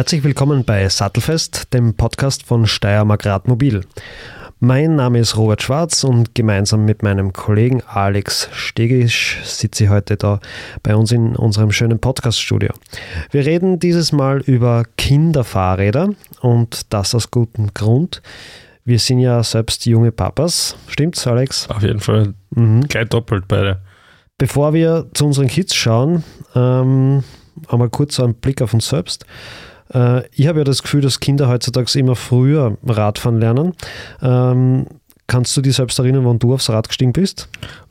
Herzlich willkommen bei Sattelfest, dem Podcast von Steiermark Radmobil. Mein Name ist Robert Schwarz und gemeinsam mit meinem Kollegen Alex Stegisch sitze ich heute da bei uns in unserem schönen Podcaststudio. Wir reden dieses Mal über Kinderfahrräder und das aus gutem Grund. Wir sind ja selbst junge Papas. Stimmt's, Alex? Auf jeden Fall mhm. gleich doppelt beide. Bevor wir zu unseren Kids schauen, ähm, einmal kurz so einen Blick auf uns selbst. Äh, ich habe ja das Gefühl, dass Kinder heutzutage immer früher Radfahren lernen. Ähm, kannst du dich selbst erinnern, wann du aufs Rad gestiegen bist?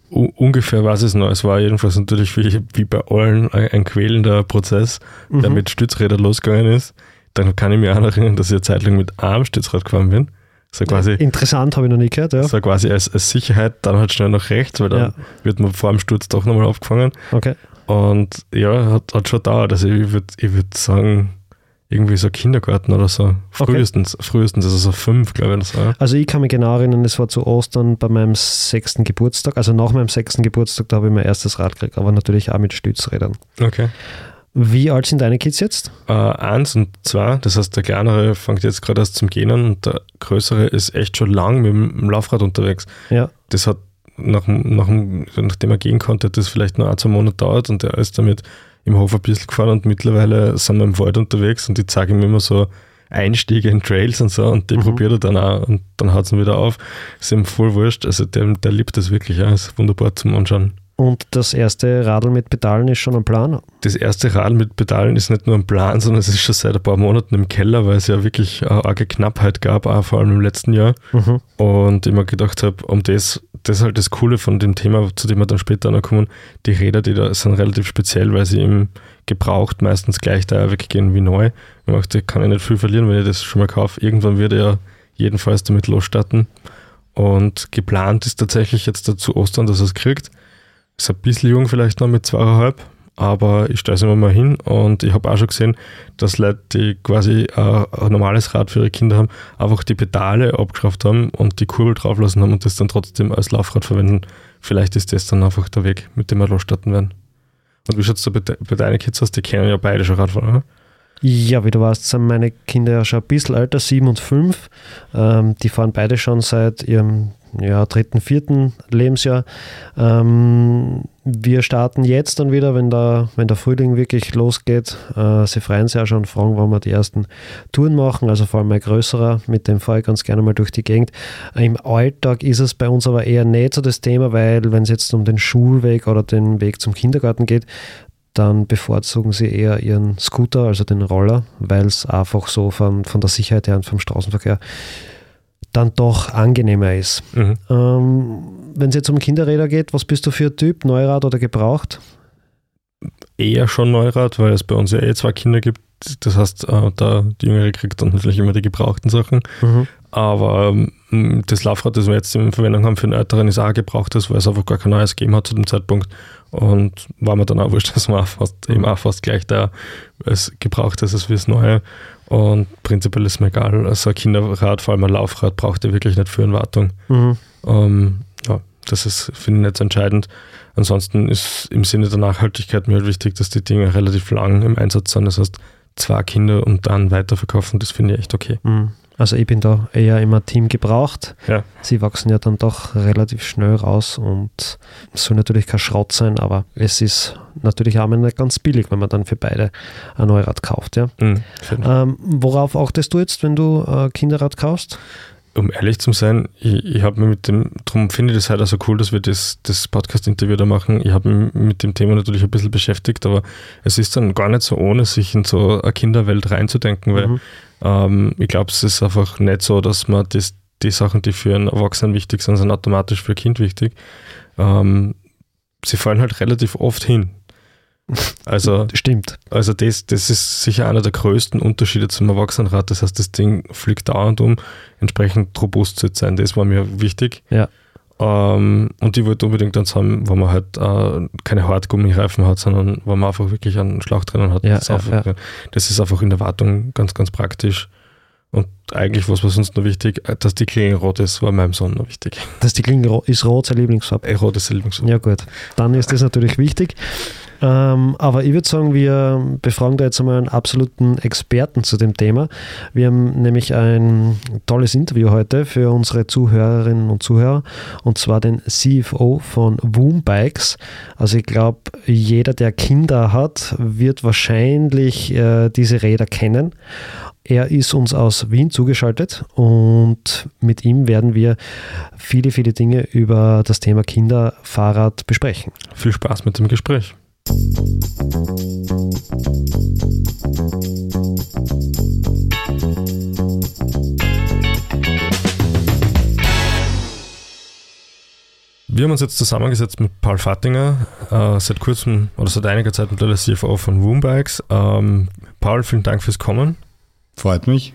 Ungefähr weiß ich es noch. Es war jedenfalls natürlich wie, wie bei allen ein, ein quälender Prozess, der mhm. mit Stützrädern losgegangen ist. Dann kann ich mich auch noch erinnern, dass ich eine Zeit lang mit einem Stützrad gefahren bin. So quasi, Interessant, habe ich noch nie gehört. Ja. So quasi als, als Sicherheit, dann halt schnell nach rechts, weil dann ja. wird man vor dem Sturz doch nochmal aufgefangen. Okay. Und ja, hat, hat schon dauert. Also ich würde ich würd sagen, irgendwie so Kindergarten oder so. Frühestens, okay. frühestens, also so fünf, glaube ich. Das war. Also ich kann mich genau erinnern, es war zu Ostern bei meinem sechsten Geburtstag, also nach meinem sechsten Geburtstag, da habe ich mein erstes Rad gekriegt, aber natürlich auch mit Stützrädern. Okay. Wie alt sind deine Kids jetzt? Äh, eins und zwei, das heißt der kleinere fängt jetzt gerade erst zum Gehen an und der größere ist echt schon lang mit dem Laufrad unterwegs. Ja. Das hat nach, nach, nachdem er gehen konnte, das vielleicht nur ein, zwei Monate dauert und er ist damit im Hof ein bisschen gefahren und mittlerweile sind wir im Wald unterwegs und ich zeige ihm immer so Einstiege in Trails und so und die mhm. probiert er dann auch und dann haut es ihn wieder auf. Ist ihm voll wurscht. Also der, der liebt das wirklich, ja. Ist wunderbar zum Anschauen. Und das erste Radl mit Pedalen ist schon am Plan? Das erste Radl mit Pedalen ist nicht nur am Plan, sondern es ist schon seit ein paar Monaten im Keller, weil es ja wirklich eine arge Knappheit gab, auch vor allem im letzten Jahr. Mhm. Und ich mir gedacht habe, um das, das ist halt das Coole von dem Thema, zu dem wir dann später noch kommen, die Räder, die da sind relativ speziell, weil sie im Gebraucht meistens gleich da weggehen wie neu. Ich dachte, kann ich nicht viel verlieren, wenn ich das schon mal kaufe. Irgendwann wird er jedenfalls damit losstarten. Und geplant ist tatsächlich jetzt dazu Ostern, dass er es kriegt. Ist ein bisschen jung vielleicht noch mit zweieinhalb, aber ich stelle es immer mal hin und ich habe auch schon gesehen, dass Leute, die quasi ein, ein normales Rad für ihre Kinder haben, einfach die Pedale abgeschraubt haben und die Kurbel drauflassen haben und das dann trotzdem als Laufrad verwenden. Vielleicht ist das dann einfach der Weg, mit dem wir losstarten werden. Und wie schaut es da bei, bei deinen Kids aus? Die kennen ja beide schon Radfahren, oder? Ja, wie du weißt, sind meine Kinder ja schon ein bisschen älter, sieben und fünf. Ähm, die fahren beide schon seit ihrem ja, dritten, vierten Lebensjahr. Ähm, wir starten jetzt dann wieder, wenn der, wenn der Frühling wirklich losgeht. Äh, sie freuen sich ja schon, fragen, wann wir die ersten Touren machen, also vor allem ein größerer, mit dem fahre ich ganz gerne mal durch die Gegend. Im Alltag ist es bei uns aber eher nicht so das Thema, weil wenn es jetzt um den Schulweg oder den Weg zum Kindergarten geht, dann bevorzugen sie eher ihren Scooter, also den Roller, weil es einfach so von, von der Sicherheit her und vom Straßenverkehr dann doch angenehmer ist. Mhm. Ähm, Wenn es jetzt um Kinderräder geht, was bist du für ein Typ? Neurad oder gebraucht? Eher schon Neurad, weil es bei uns ja eh zwei Kinder gibt. Das heißt, äh, da die Jüngere kriegt dann natürlich immer die gebrauchten Sachen. Mhm. Aber ähm, das Laufrad, das wir jetzt in Verwendung haben für den Älteren, ist auch gebrauchtes, weil es einfach gar kein neues gegeben hat zu dem Zeitpunkt. Und war mir dann auch wurscht, dass man fast, eben auch fast gleich da als gebrauchtes als wie das Neue. Und prinzipiell ist mir egal. Also ein Kinderrad, vor allem ein Laufrad, braucht ihr wirklich nicht für eine Wartung. Mhm. Ähm, ja, das ist, finde ich, nicht entscheidend. Ansonsten ist im Sinne der Nachhaltigkeit mir halt wichtig, dass die Dinge relativ lang im Einsatz sind. Das heißt, zwei Kinder und dann weiterverkaufen, das finde ich echt okay. Mhm. Also ich bin da eher immer Team gebraucht. Ja. Sie wachsen ja dann doch relativ schnell raus und es soll natürlich kein Schrott sein, aber es ist natürlich auch nicht ganz billig, wenn man dann für beide ein Neurad kauft. Ja? Mhm, ähm, worauf achtest du jetzt, wenn du äh, Kinderrad kaufst? um ehrlich zu sein, ich, ich habe mir mit dem, darum finde ich das halt auch so cool, dass wir das, das Podcast-Interview da machen. Ich habe mich mit dem Thema natürlich ein bisschen beschäftigt, aber es ist dann gar nicht so ohne, sich in so eine Kinderwelt reinzudenken, weil mhm. Ähm, ich glaube, es ist einfach nicht so, dass man das, die Sachen, die für einen Erwachsenen wichtig sind, sind automatisch für ein Kind wichtig. Ähm, sie fallen halt relativ oft hin. Also, Stimmt. Also das, das ist sicher einer der größten Unterschiede zum Erwachsenenrad. Das heißt, das Ding fliegt dauernd um, entsprechend robust zu sein. Das war mir wichtig. Ja. Ähm, und ich wollte unbedingt eins haben, wo man halt äh, keine Hartgummireifen hat, sondern wo man einfach wirklich einen Schlauch drinnen hat. Ja, das, ist einfach, ja. das ist einfach in der Wartung ganz, ganz praktisch. Und eigentlich, was war sonst noch wichtig? Äh, dass die Klinge rot ist, war meinem Sohn noch wichtig. Dass die Klinge ist rot, sein Lieblingsfarbe? Äh, rot ist Lieblingsfarbe. Ja gut, dann ist das natürlich wichtig. Ähm, aber ich würde sagen, wir befragen da jetzt einmal einen absoluten Experten zu dem Thema. Wir haben nämlich ein tolles Interview heute für unsere Zuhörerinnen und Zuhörer und zwar den CFO von Woom Bikes. Also ich glaube, jeder, der Kinder hat, wird wahrscheinlich äh, diese Räder kennen. Er ist uns aus Wien zugeschaltet und mit ihm werden wir viele, viele Dinge über das Thema Kinderfahrrad besprechen. Viel Spaß mit dem Gespräch. Wir haben uns jetzt zusammengesetzt mit Paul Fattinger, äh, seit kurzem oder seit einiger Zeit mittlerweile CFO von Woombikes. Ähm, Paul, vielen Dank fürs Kommen. Freut mich.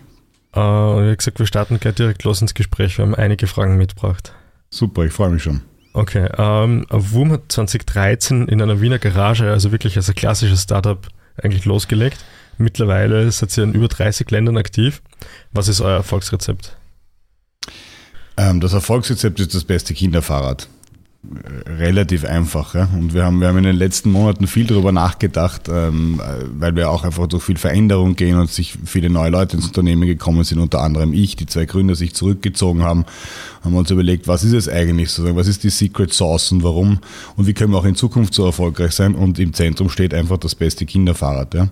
Äh, und wie gesagt, wir starten gleich direkt los ins Gespräch. Wir haben einige Fragen mitgebracht. Super, ich freue mich schon. Okay, ähm, WUM hat 2013 in einer Wiener Garage, also wirklich als ein klassisches Startup, eigentlich losgelegt. Mittlerweile seid ihr in über 30 Ländern aktiv. Was ist euer Erfolgsrezept? Ähm, das Erfolgsrezept ist das beste Kinderfahrrad relativ einfach. Ja? Und wir haben, wir haben in den letzten Monaten viel darüber nachgedacht, ähm, weil wir auch einfach durch viel Veränderung gehen und sich viele neue Leute ins Unternehmen gekommen sind, unter anderem ich, die zwei Gründer sich zurückgezogen haben, haben wir uns überlegt, was ist es eigentlich sozusagen, was ist die Secret Sauce und warum und wie können wir auch in Zukunft so erfolgreich sein und im Zentrum steht einfach das beste Kinderfahrrad. Ja?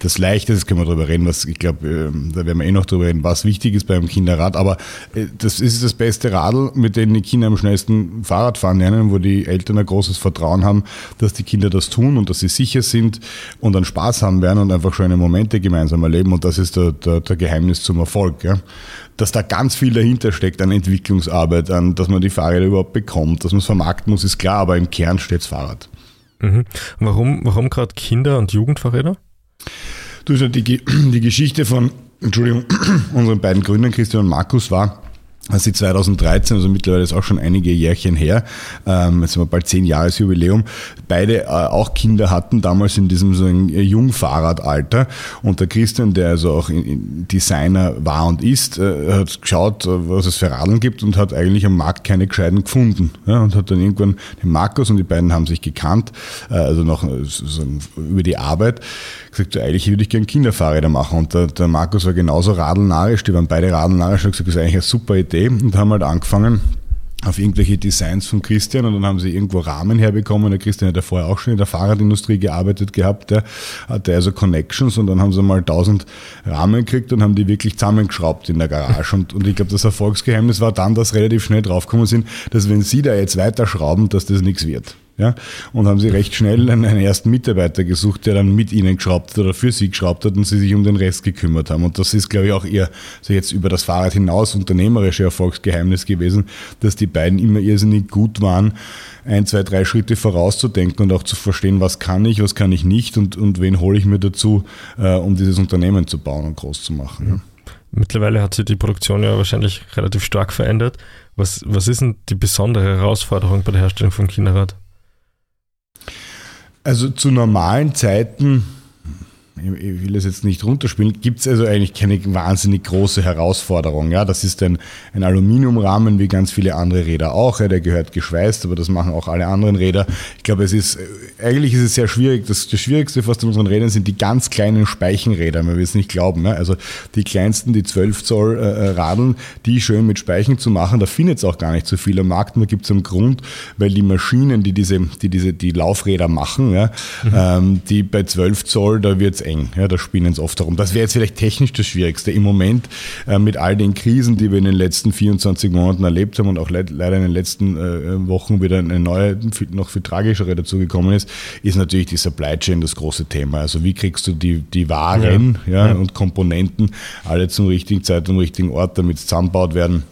Das Leichte, das können wir darüber reden, was ich glaube, äh, da werden wir eh noch darüber reden, was wichtig ist beim Kinderrad, aber äh, das ist das beste Radl, mit dem die Kinder am schnellsten Fahrrad fahren lernen lernen, wo die Eltern ein großes Vertrauen haben, dass die Kinder das tun und dass sie sicher sind und dann Spaß haben werden und einfach schöne Momente gemeinsam erleben. Und das ist der, der, der Geheimnis zum Erfolg. Ja. Dass da ganz viel dahinter steckt an Entwicklungsarbeit, an dass man die Fahrräder überhaupt bekommt, dass man es vermarkten muss, ist klar, aber im Kern steht das Fahrrad. Mhm. Warum, warum gerade Kinder- und Jugendfahrräder? Du, die, die Geschichte von, Entschuldigung, unseren beiden Gründern, Christian und Markus, war, als sie 2013, also mittlerweile ist auch schon einige Jährchen her, ähm, jetzt haben wir bald zehn Jahres Jubiläum, beide äh, auch Kinder hatten, damals in diesem so ein Jungfahrradalter. Und der Christian, der also auch Designer war und ist, äh, hat geschaut, äh, was es für Radeln gibt und hat eigentlich am Markt keine gescheiten gefunden. Ja, und hat dann irgendwann den Markus und die beiden haben sich gekannt, äh, also noch äh, so über die Arbeit, gesagt, so, eigentlich würde ich gerne Kinderfahrräder machen. Und der, der Markus war genauso radelnarisch, die waren beide radelnarisch und gesagt, das ist eigentlich eine super Idee und haben halt angefangen, auf irgendwelche Designs von Christian und dann haben sie irgendwo Rahmen herbekommen. Der Christian hat ja vorher auch schon in der Fahrradindustrie gearbeitet gehabt, der hatte also Connections und dann haben sie mal 1000 Rahmen gekriegt und haben die wirklich zusammengeschraubt in der Garage. Und, und ich glaube, das Erfolgsgeheimnis war dann, dass relativ schnell draufgekommen sind, dass wenn sie da jetzt weiterschrauben, dass das nichts wird. Ja, und haben sie recht schnell einen, ersten Mitarbeiter gesucht, der dann mit ihnen geschraubt hat oder für sie geschraubt hat und sie sich um den Rest gekümmert haben. Und das ist, glaube ich, auch ihr, so jetzt über das Fahrrad hinaus unternehmerische Erfolgsgeheimnis gewesen, dass die beiden immer irrsinnig gut waren, ein, zwei, drei Schritte vorauszudenken und auch zu verstehen, was kann ich, was kann ich nicht und, und wen hole ich mir dazu, äh, um dieses Unternehmen zu bauen und groß zu machen. Ja. Mittlerweile hat sich die Produktion ja wahrscheinlich relativ stark verändert. Was, was ist denn die besondere Herausforderung bei der Herstellung von Kinderrad? Also zu normalen Zeiten ich will das jetzt nicht runterspielen, gibt es also eigentlich keine wahnsinnig große Herausforderung. Ja, das ist ein, ein Aluminiumrahmen wie ganz viele andere Räder auch. Ja, der gehört geschweißt, aber das machen auch alle anderen Räder. Ich glaube, es ist, eigentlich ist es sehr schwierig. Das, das Schwierigste fast an unseren Rädern sind die ganz kleinen Speichenräder. Man will es nicht glauben. Ja? Also die kleinsten, die 12 Zoll äh, äh, Radeln, die schön mit Speichen zu machen, da findet es auch gar nicht so viel am Markt. Nur gibt es einen Grund, weil die Maschinen, die diese, die diese, die Laufräder machen, ja, mhm. ähm, die bei 12 Zoll, da wird es eng. Ja, da spinnen es oft darum. Das wäre jetzt vielleicht technisch das Schwierigste. Im Moment äh, mit all den Krisen, die wir in den letzten 24 Monaten erlebt haben und auch le leider in den letzten äh, Wochen wieder eine neue, noch viel tragischere dazugekommen ist, ist natürlich die Supply Chain das große Thema. Also wie kriegst du die, die Waren ja, ja, und Komponenten alle zum richtigen Zeit und richtigen Ort, damit es zusammenbaut werden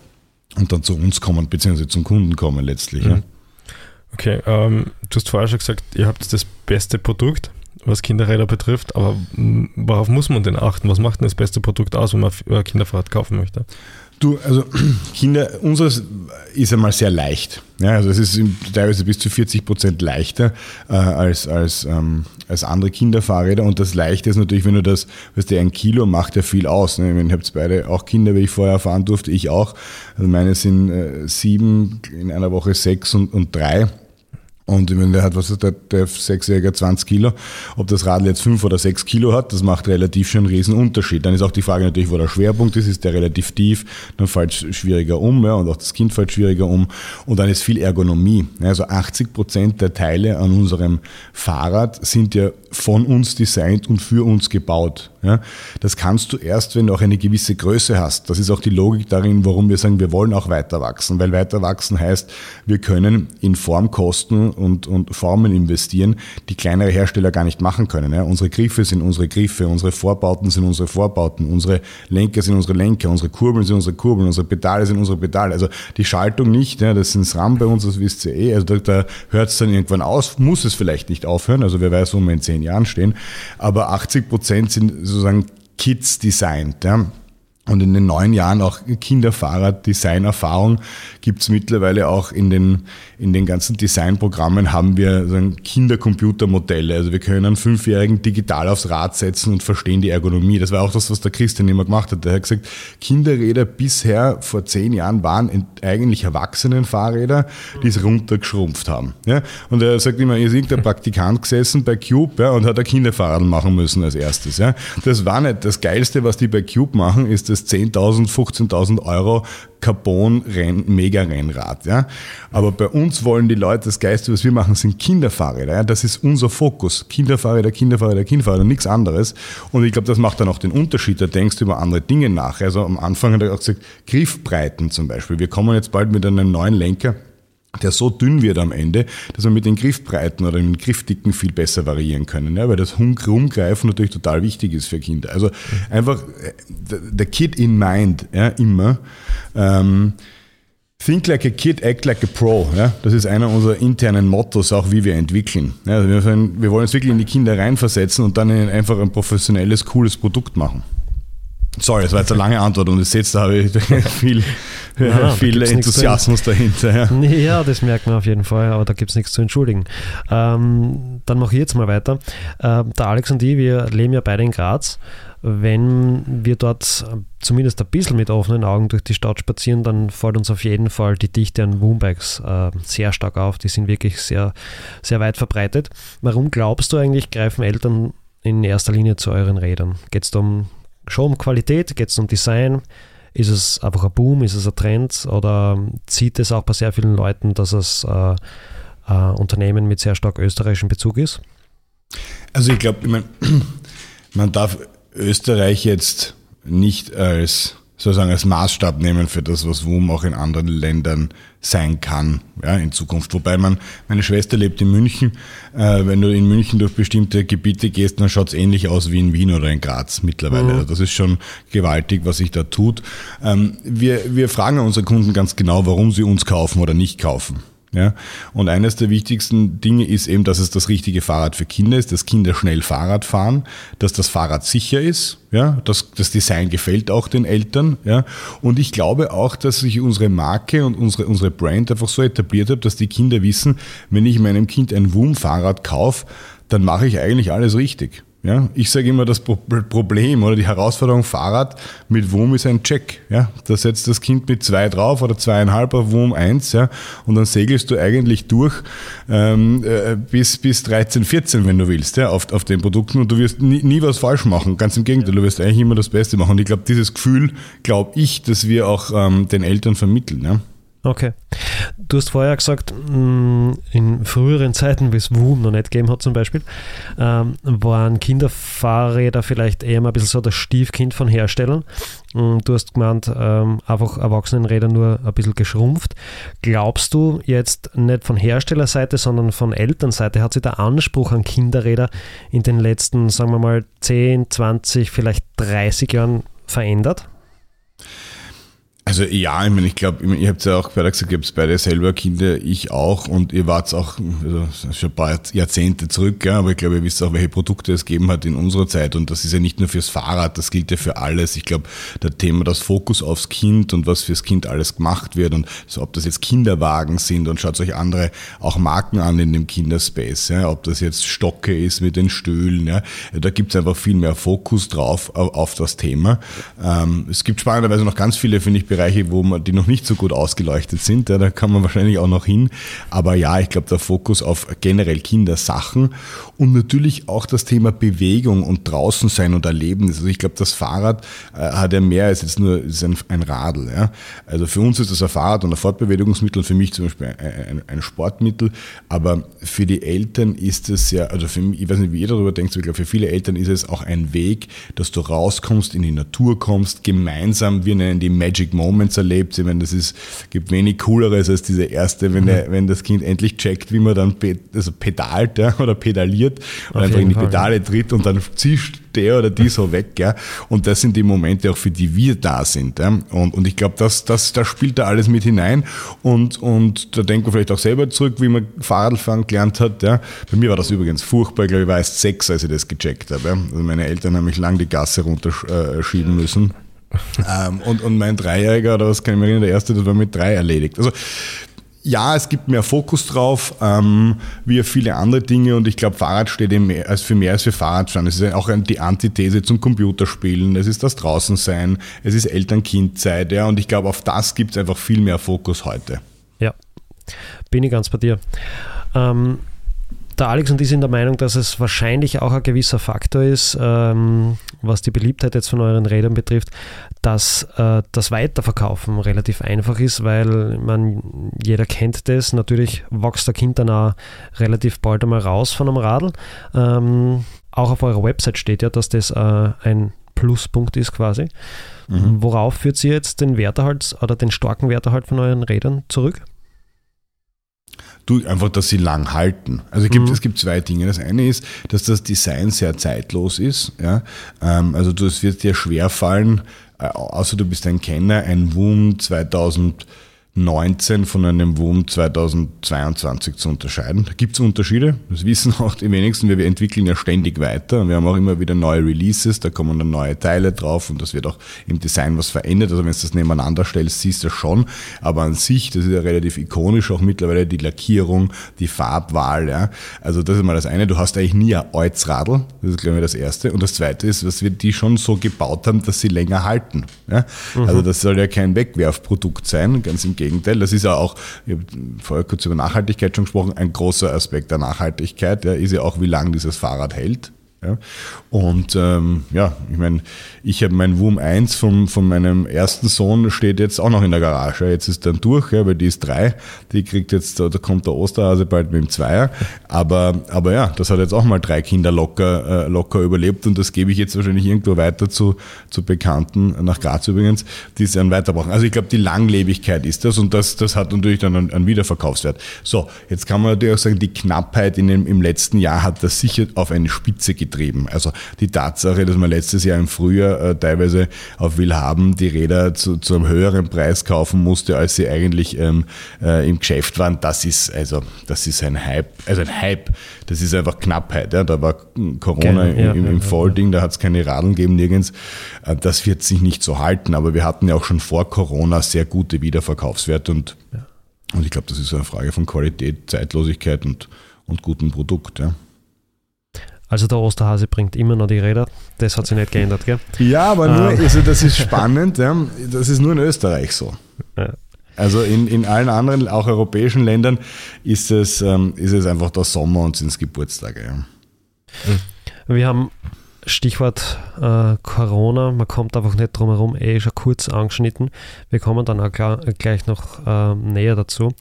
und dann zu uns kommen, beziehungsweise zum Kunden kommen letztlich. Ja. Okay, ähm, du hast vorher schon gesagt, ihr habt das beste Produkt was Kinderräder betrifft, aber worauf muss man denn achten? Was macht denn das beste Produkt aus, wenn man ein Kinderfahrrad kaufen möchte? Du, also Kinder, unseres ist einmal sehr leicht. Ja, also es ist teilweise bis zu 40 Prozent leichter äh, als, als, ähm, als andere Kinderfahrräder. Und das Leichte ist natürlich, wenn du das, weißt du, ein Kilo macht ja viel aus. Ne? Ich habt beide auch Kinder, wie ich vorher fahren durfte, ich auch. Also meine sind äh, sieben, in einer Woche sechs und, und drei. Und wenn der hat, was ist der, der Sechsjähriger 20 Kilo, ob das Radl jetzt fünf oder sechs Kilo hat, das macht relativ schon einen riesen Unterschied. Dann ist auch die Frage natürlich, wo der Schwerpunkt ist, ist der relativ tief, dann fällt es schwieriger um, ja, und auch das Kind fällt schwieriger um. Und dann ist viel Ergonomie. Also 80 Prozent der Teile an unserem Fahrrad sind ja von uns designt und für uns gebaut. Ja, das kannst du erst, wenn du auch eine gewisse Größe hast. Das ist auch die Logik darin, warum wir sagen, wir wollen auch weiter wachsen, weil weiter wachsen heißt, wir können in Formkosten und, und Formen investieren, die kleinere Hersteller gar nicht machen können. Ja, unsere Griffe sind unsere Griffe, unsere Vorbauten sind unsere Vorbauten, unsere Lenker sind unsere Lenker, unsere Kurbeln sind unsere Kurbeln, unsere Pedale sind unsere Pedale. Also die Schaltung nicht, ja, das sind SRAM bei uns, das wisst ihr eh. Also da, da hört es dann irgendwann aus, muss es vielleicht nicht aufhören. Also wer weiß, wo wir in zehn Jahren stehen. Aber 80 Prozent sind sozusagen Kids designt. Ja und in den neun Jahren auch Kinderfahrrad-Design-Erfahrung gibt es mittlerweile auch in den, in den ganzen Designprogrammen haben wir Kindercomputermodelle. Also wir können einen Fünfjährigen digital aufs Rad setzen und verstehen die Ergonomie. Das war auch das, was der Christian immer gemacht hat. Der hat gesagt, Kinderräder bisher vor zehn Jahren waren eigentlich Erwachsenenfahrräder, die es runtergeschrumpft haben. Ja? Und er sagt immer, hier ist irgendein Praktikant gesessen bei Cube ja, und hat ein Kinderfahrrad machen müssen als erstes. Ja? Das war nicht das Geilste, was die bei Cube machen, ist das 10.000, 15.000 Euro Carbon-Mega-Rennrad. Ja? Aber bei uns wollen die Leute, das Geiste, was wir machen, sind Kinderfahrräder. Ja? Das ist unser Fokus. Kinderfahrräder, Kinderfahrräder, Kinderfahrräder, nichts anderes. Und ich glaube, das macht dann auch den Unterschied. Da denkst du über andere Dinge nach. Also am Anfang hat er auch gesagt, Griffbreiten zum Beispiel. Wir kommen jetzt bald mit einem neuen Lenker der so dünn wird am Ende, dass wir mit den Griffbreiten oder den Griffdicken viel besser variieren können, ja, weil das Rumgreifen natürlich total wichtig ist für Kinder. Also einfach äh, der Kid in mind, ja, immer. Ähm, Think like a kid, act like a pro. Ja? Das ist einer unserer internen Mottos, auch wie wir entwickeln. Ja, also wir, wollen uns wirklich in die Kinder reinversetzen und dann einfach ein professionelles, cooles Produkt machen. Sorry, das war jetzt eine lange Antwort und ihr seht, da habe ich viel, ja, viel da Enthusiasmus dahinter. Ja. ja. das merkt man auf jeden Fall, aber da gibt es nichts zu entschuldigen. Ähm, dann mache ich jetzt mal weiter. Äh, der Alex und ich, wir leben ja beide in Graz. Wenn wir dort zumindest ein bisschen mit offenen Augen durch die Stadt spazieren, dann fällt uns auf jeden Fall die Dichte an Woombikes äh, sehr stark auf. Die sind wirklich sehr, sehr weit verbreitet. Warum glaubst du eigentlich, greifen Eltern in erster Linie zu euren Rädern? Geht es um schon um Qualität, geht es um Design? Ist es einfach ein Boom, ist es ein Trend oder zieht es auch bei sehr vielen Leuten, dass es äh, ein Unternehmen mit sehr stark österreichischem Bezug ist? Also ich glaube, ich mein, man darf Österreich jetzt nicht als sozusagen als Maßstab nehmen für das, was WUM auch in anderen Ländern sein kann ja, in Zukunft. Wobei man, meine Schwester lebt in München. Äh, wenn du in München durch bestimmte Gebiete gehst, dann schaut es ähnlich aus wie in Wien oder in Graz mittlerweile. Mhm. Also das ist schon gewaltig, was sich da tut. Ähm, wir, wir fragen unsere Kunden ganz genau, warum sie uns kaufen oder nicht kaufen. Ja? Und eines der wichtigsten Dinge ist eben, dass es das richtige Fahrrad für Kinder ist, dass Kinder schnell Fahrrad fahren, dass das Fahrrad sicher ist, ja, dass das Design gefällt auch den Eltern, ja. Und ich glaube auch, dass sich unsere Marke und unsere, unsere Brand einfach so etabliert hat, dass die Kinder wissen, wenn ich meinem Kind ein WUM-Fahrrad kaufe, dann mache ich eigentlich alles richtig. Ja, ich sage immer, das Problem oder die Herausforderung Fahrrad mit WUM ist ein Check. Ja, da setzt das Kind mit zwei drauf oder zweieinhalb auf WUM eins, ja, und dann segelst du eigentlich durch ähm, äh, bis, bis 13, 14, wenn du willst, ja, auf, auf den Produkten und du wirst nie, nie was falsch machen. Ganz im Gegenteil, du wirst eigentlich immer das Beste machen. Und ich glaube, dieses Gefühl, glaube ich, dass wir auch ähm, den Eltern vermitteln. Ja. Okay. Du hast vorher gesagt, mm, in früheren Zeiten, wie es WUM noch nicht gegeben hat zum Beispiel, ähm, waren Kinderfahrräder vielleicht eher mal ein bisschen so das Stiefkind von Herstellern. Mm, du hast gemeint, ähm, einfach Erwachsenenräder nur ein bisschen geschrumpft. Glaubst du jetzt nicht von Herstellerseite, sondern von Elternseite, hat sich der Anspruch an Kinderräder in den letzten, sagen wir mal, 10, 20, vielleicht 30 Jahren verändert? Also ja, ich meine, ich glaube, ihr habt ja auch beide gesagt, ihr habt beide selber Kinder, ich auch und ihr wart auch also schon ein paar Jahrzehnte zurück, ja, aber ich glaube, ihr wisst auch, welche Produkte es gegeben hat in unserer Zeit und das ist ja nicht nur fürs Fahrrad, das gilt ja für alles. Ich glaube, der Thema, das Fokus aufs Kind und was fürs Kind alles gemacht wird und so, ob das jetzt Kinderwagen sind und schaut euch andere auch Marken an in dem Kinderspace, ja, ob das jetzt Stocke ist mit den Stühlen, ja, da gibt es einfach viel mehr Fokus drauf auf, auf das Thema. Ähm, es gibt spannenderweise noch ganz viele, finde ich, Bereiche, wo man die noch nicht so gut ausgeleuchtet sind. Ja, da kann man wahrscheinlich auch noch hin. Aber ja, ich glaube, der Fokus auf generell Kindersachen und natürlich auch das Thema Bewegung und draußen sein und Erleben. Also ich glaube, das Fahrrad äh, hat ja mehr als jetzt nur ist ein, ein Radl. Ja. Also für uns ist das ein Fahrrad und ein Fortbewegungsmittel, für mich zum Beispiel ein, ein, Sportmittel. Aber für die Eltern ist es ja, also für mich, ich weiß nicht, wie ihr darüber denkt, aber ich glaube, für viele Eltern ist es auch ein Weg, dass du rauskommst, in die Natur kommst, gemeinsam, wir nennen die Magic Moments erlebt. Ich meine, das ist, gibt wenig cooleres als diese erste, wenn, mhm. der, wenn das Kind endlich checkt, wie man dann also pedalt ja, oder pedaliert und einfach in die Pedale tritt und dann zischt der oder die so weg. Ja? Und das sind die Momente auch, für die wir da sind. Ja? Und, und ich glaube, das, das, das spielt da alles mit hinein. Und, und da denken wir vielleicht auch selber zurück, wie man Fahrradfahren gelernt hat. Ja? Bei mir war das übrigens furchtbar. Ich glaube, ich war erst sechs, als ich das gecheckt habe. Ja? Also meine Eltern haben mich lang die Gasse runterschieben müssen. Ähm, und, und mein Dreijähriger, oder was kann ich mir erinnern, der erste, das war mit drei erledigt. Also ja, es gibt mehr Fokus drauf, ähm, wie viele andere Dinge und ich glaube, Fahrrad steht eben mehr, als für mehr als für Fahrradfahren. Es ist auch die Antithese zum Computerspielen, es ist das Draußensein, es ist Eltern-Kind-Zeit, ja, und ich glaube, auf das gibt es einfach viel mehr Fokus heute. Ja, bin ich ganz bei dir. Ähm, der Alex und ich sind der Meinung, dass es wahrscheinlich auch ein gewisser Faktor ist, ähm, was die Beliebtheit jetzt von euren Rädern betrifft, dass äh, das Weiterverkaufen relativ einfach ist, weil man, jeder kennt das. Natürlich wächst der Kind dann auch relativ bald einmal raus von einem Radl. Ähm, auch auf eurer Website steht ja, dass das äh, ein Pluspunkt ist quasi. Mhm. Worauf führt sie jetzt den Werterhalt oder den starken Werterhalt von euren Rädern zurück? Du, einfach, dass sie lang halten. Also es gibt, mhm. es gibt zwei Dinge. Das eine ist, dass das Design sehr zeitlos ist. Ja? Ähm, also es wird dir schwer fallen, äh, außer du bist ein Kenner, ein Woom 2000 19 von einem WUM 2022 zu unterscheiden. Da gibt es Unterschiede, das wissen auch die wenigsten. Wir entwickeln ja ständig weiter und wir haben auch immer wieder neue Releases, da kommen dann neue Teile drauf und das wird auch im Design was verändert. Also wenn du das nebeneinander stellst, siehst du schon. Aber an sich, das ist ja relativ ikonisch, auch mittlerweile die Lackierung, die Farbwahl. Ja. Also das ist mal das eine. Du hast eigentlich nie ein Olzradl, das ist glaube ich das erste. Und das zweite ist, dass wir die schon so gebaut haben, dass sie länger halten. Ja. Mhm. Also das soll ja kein Wegwerfprodukt sein, ganz im Gegenteil. Gegenteil, das ist ja auch, ich habe vorher kurz über Nachhaltigkeit schon gesprochen, ein großer Aspekt der Nachhaltigkeit, ja, ist ja auch, wie lange dieses Fahrrad hält. Ja. Und ähm, ja, ich meine, ich habe mein Wum 1 von, von meinem ersten Sohn steht jetzt auch noch in der Garage. Jetzt ist dann durch, ja, weil die ist drei. Die kriegt jetzt, da kommt der Osterhase bald mit dem Zweier. Aber, aber ja, das hat jetzt auch mal drei Kinder locker, äh, locker überlebt und das gebe ich jetzt wahrscheinlich irgendwo weiter zu, zu Bekannten, nach Graz übrigens, die es dann weiter brauchen. Also ich glaube, die Langlebigkeit ist das und das, das hat natürlich dann einen, einen Wiederverkaufswert. So, jetzt kann man natürlich auch sagen, die Knappheit in dem, im letzten Jahr hat das sicher auf eine Spitze getrieben. Also die Tatsache, dass man letztes Jahr im Frühjahr äh, teilweise auf Willhaben die Räder zu, zu einem höheren Preis kaufen musste, als sie eigentlich ähm, äh, im Geschäft waren. Das ist also, das ist ein Hype, also ein Hype. Das ist einfach Knappheit. Ja. Da war Corona Gerne, im, im, im Vollding, da hat es keine Radeln gegeben nirgends. Äh, das wird sich nicht so halten. Aber wir hatten ja auch schon vor Corona sehr gute Wiederverkaufswerte und, ja. und ich glaube, das ist eine Frage von Qualität, Zeitlosigkeit und, und gutem Produkt. Ja. Also der Osterhase bringt immer noch die Räder. Das hat sich nicht geändert, gell? Ja, aber nur, ähm. also das ist spannend, ja. das ist nur in Österreich so. Ja. Also in, in allen anderen, auch europäischen Ländern, ist es, ähm, ist es einfach der Sommer und sind es Geburtstage. Ja. Wir haben Stichwort äh, Corona, man kommt einfach nicht drum herum, eh schon kurz angeschnitten. Wir kommen dann auch gleich noch äh, näher dazu.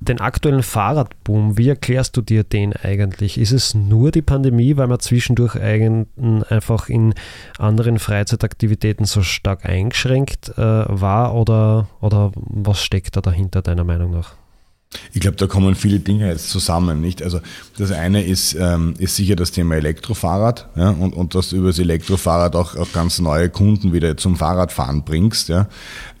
Den aktuellen Fahrradboom, wie erklärst du dir den eigentlich? Ist es nur die Pandemie, weil man zwischendurch einfach in anderen Freizeitaktivitäten so stark eingeschränkt äh, war oder, oder was steckt da dahinter deiner Meinung nach? Ich glaube, da kommen viele Dinge jetzt zusammen, nicht? Also das eine ist, ähm, ist sicher das Thema Elektrofahrrad, ja, und, und dass du über das Elektrofahrrad auch, auch ganz neue Kunden wieder zum Fahrradfahren bringst, ja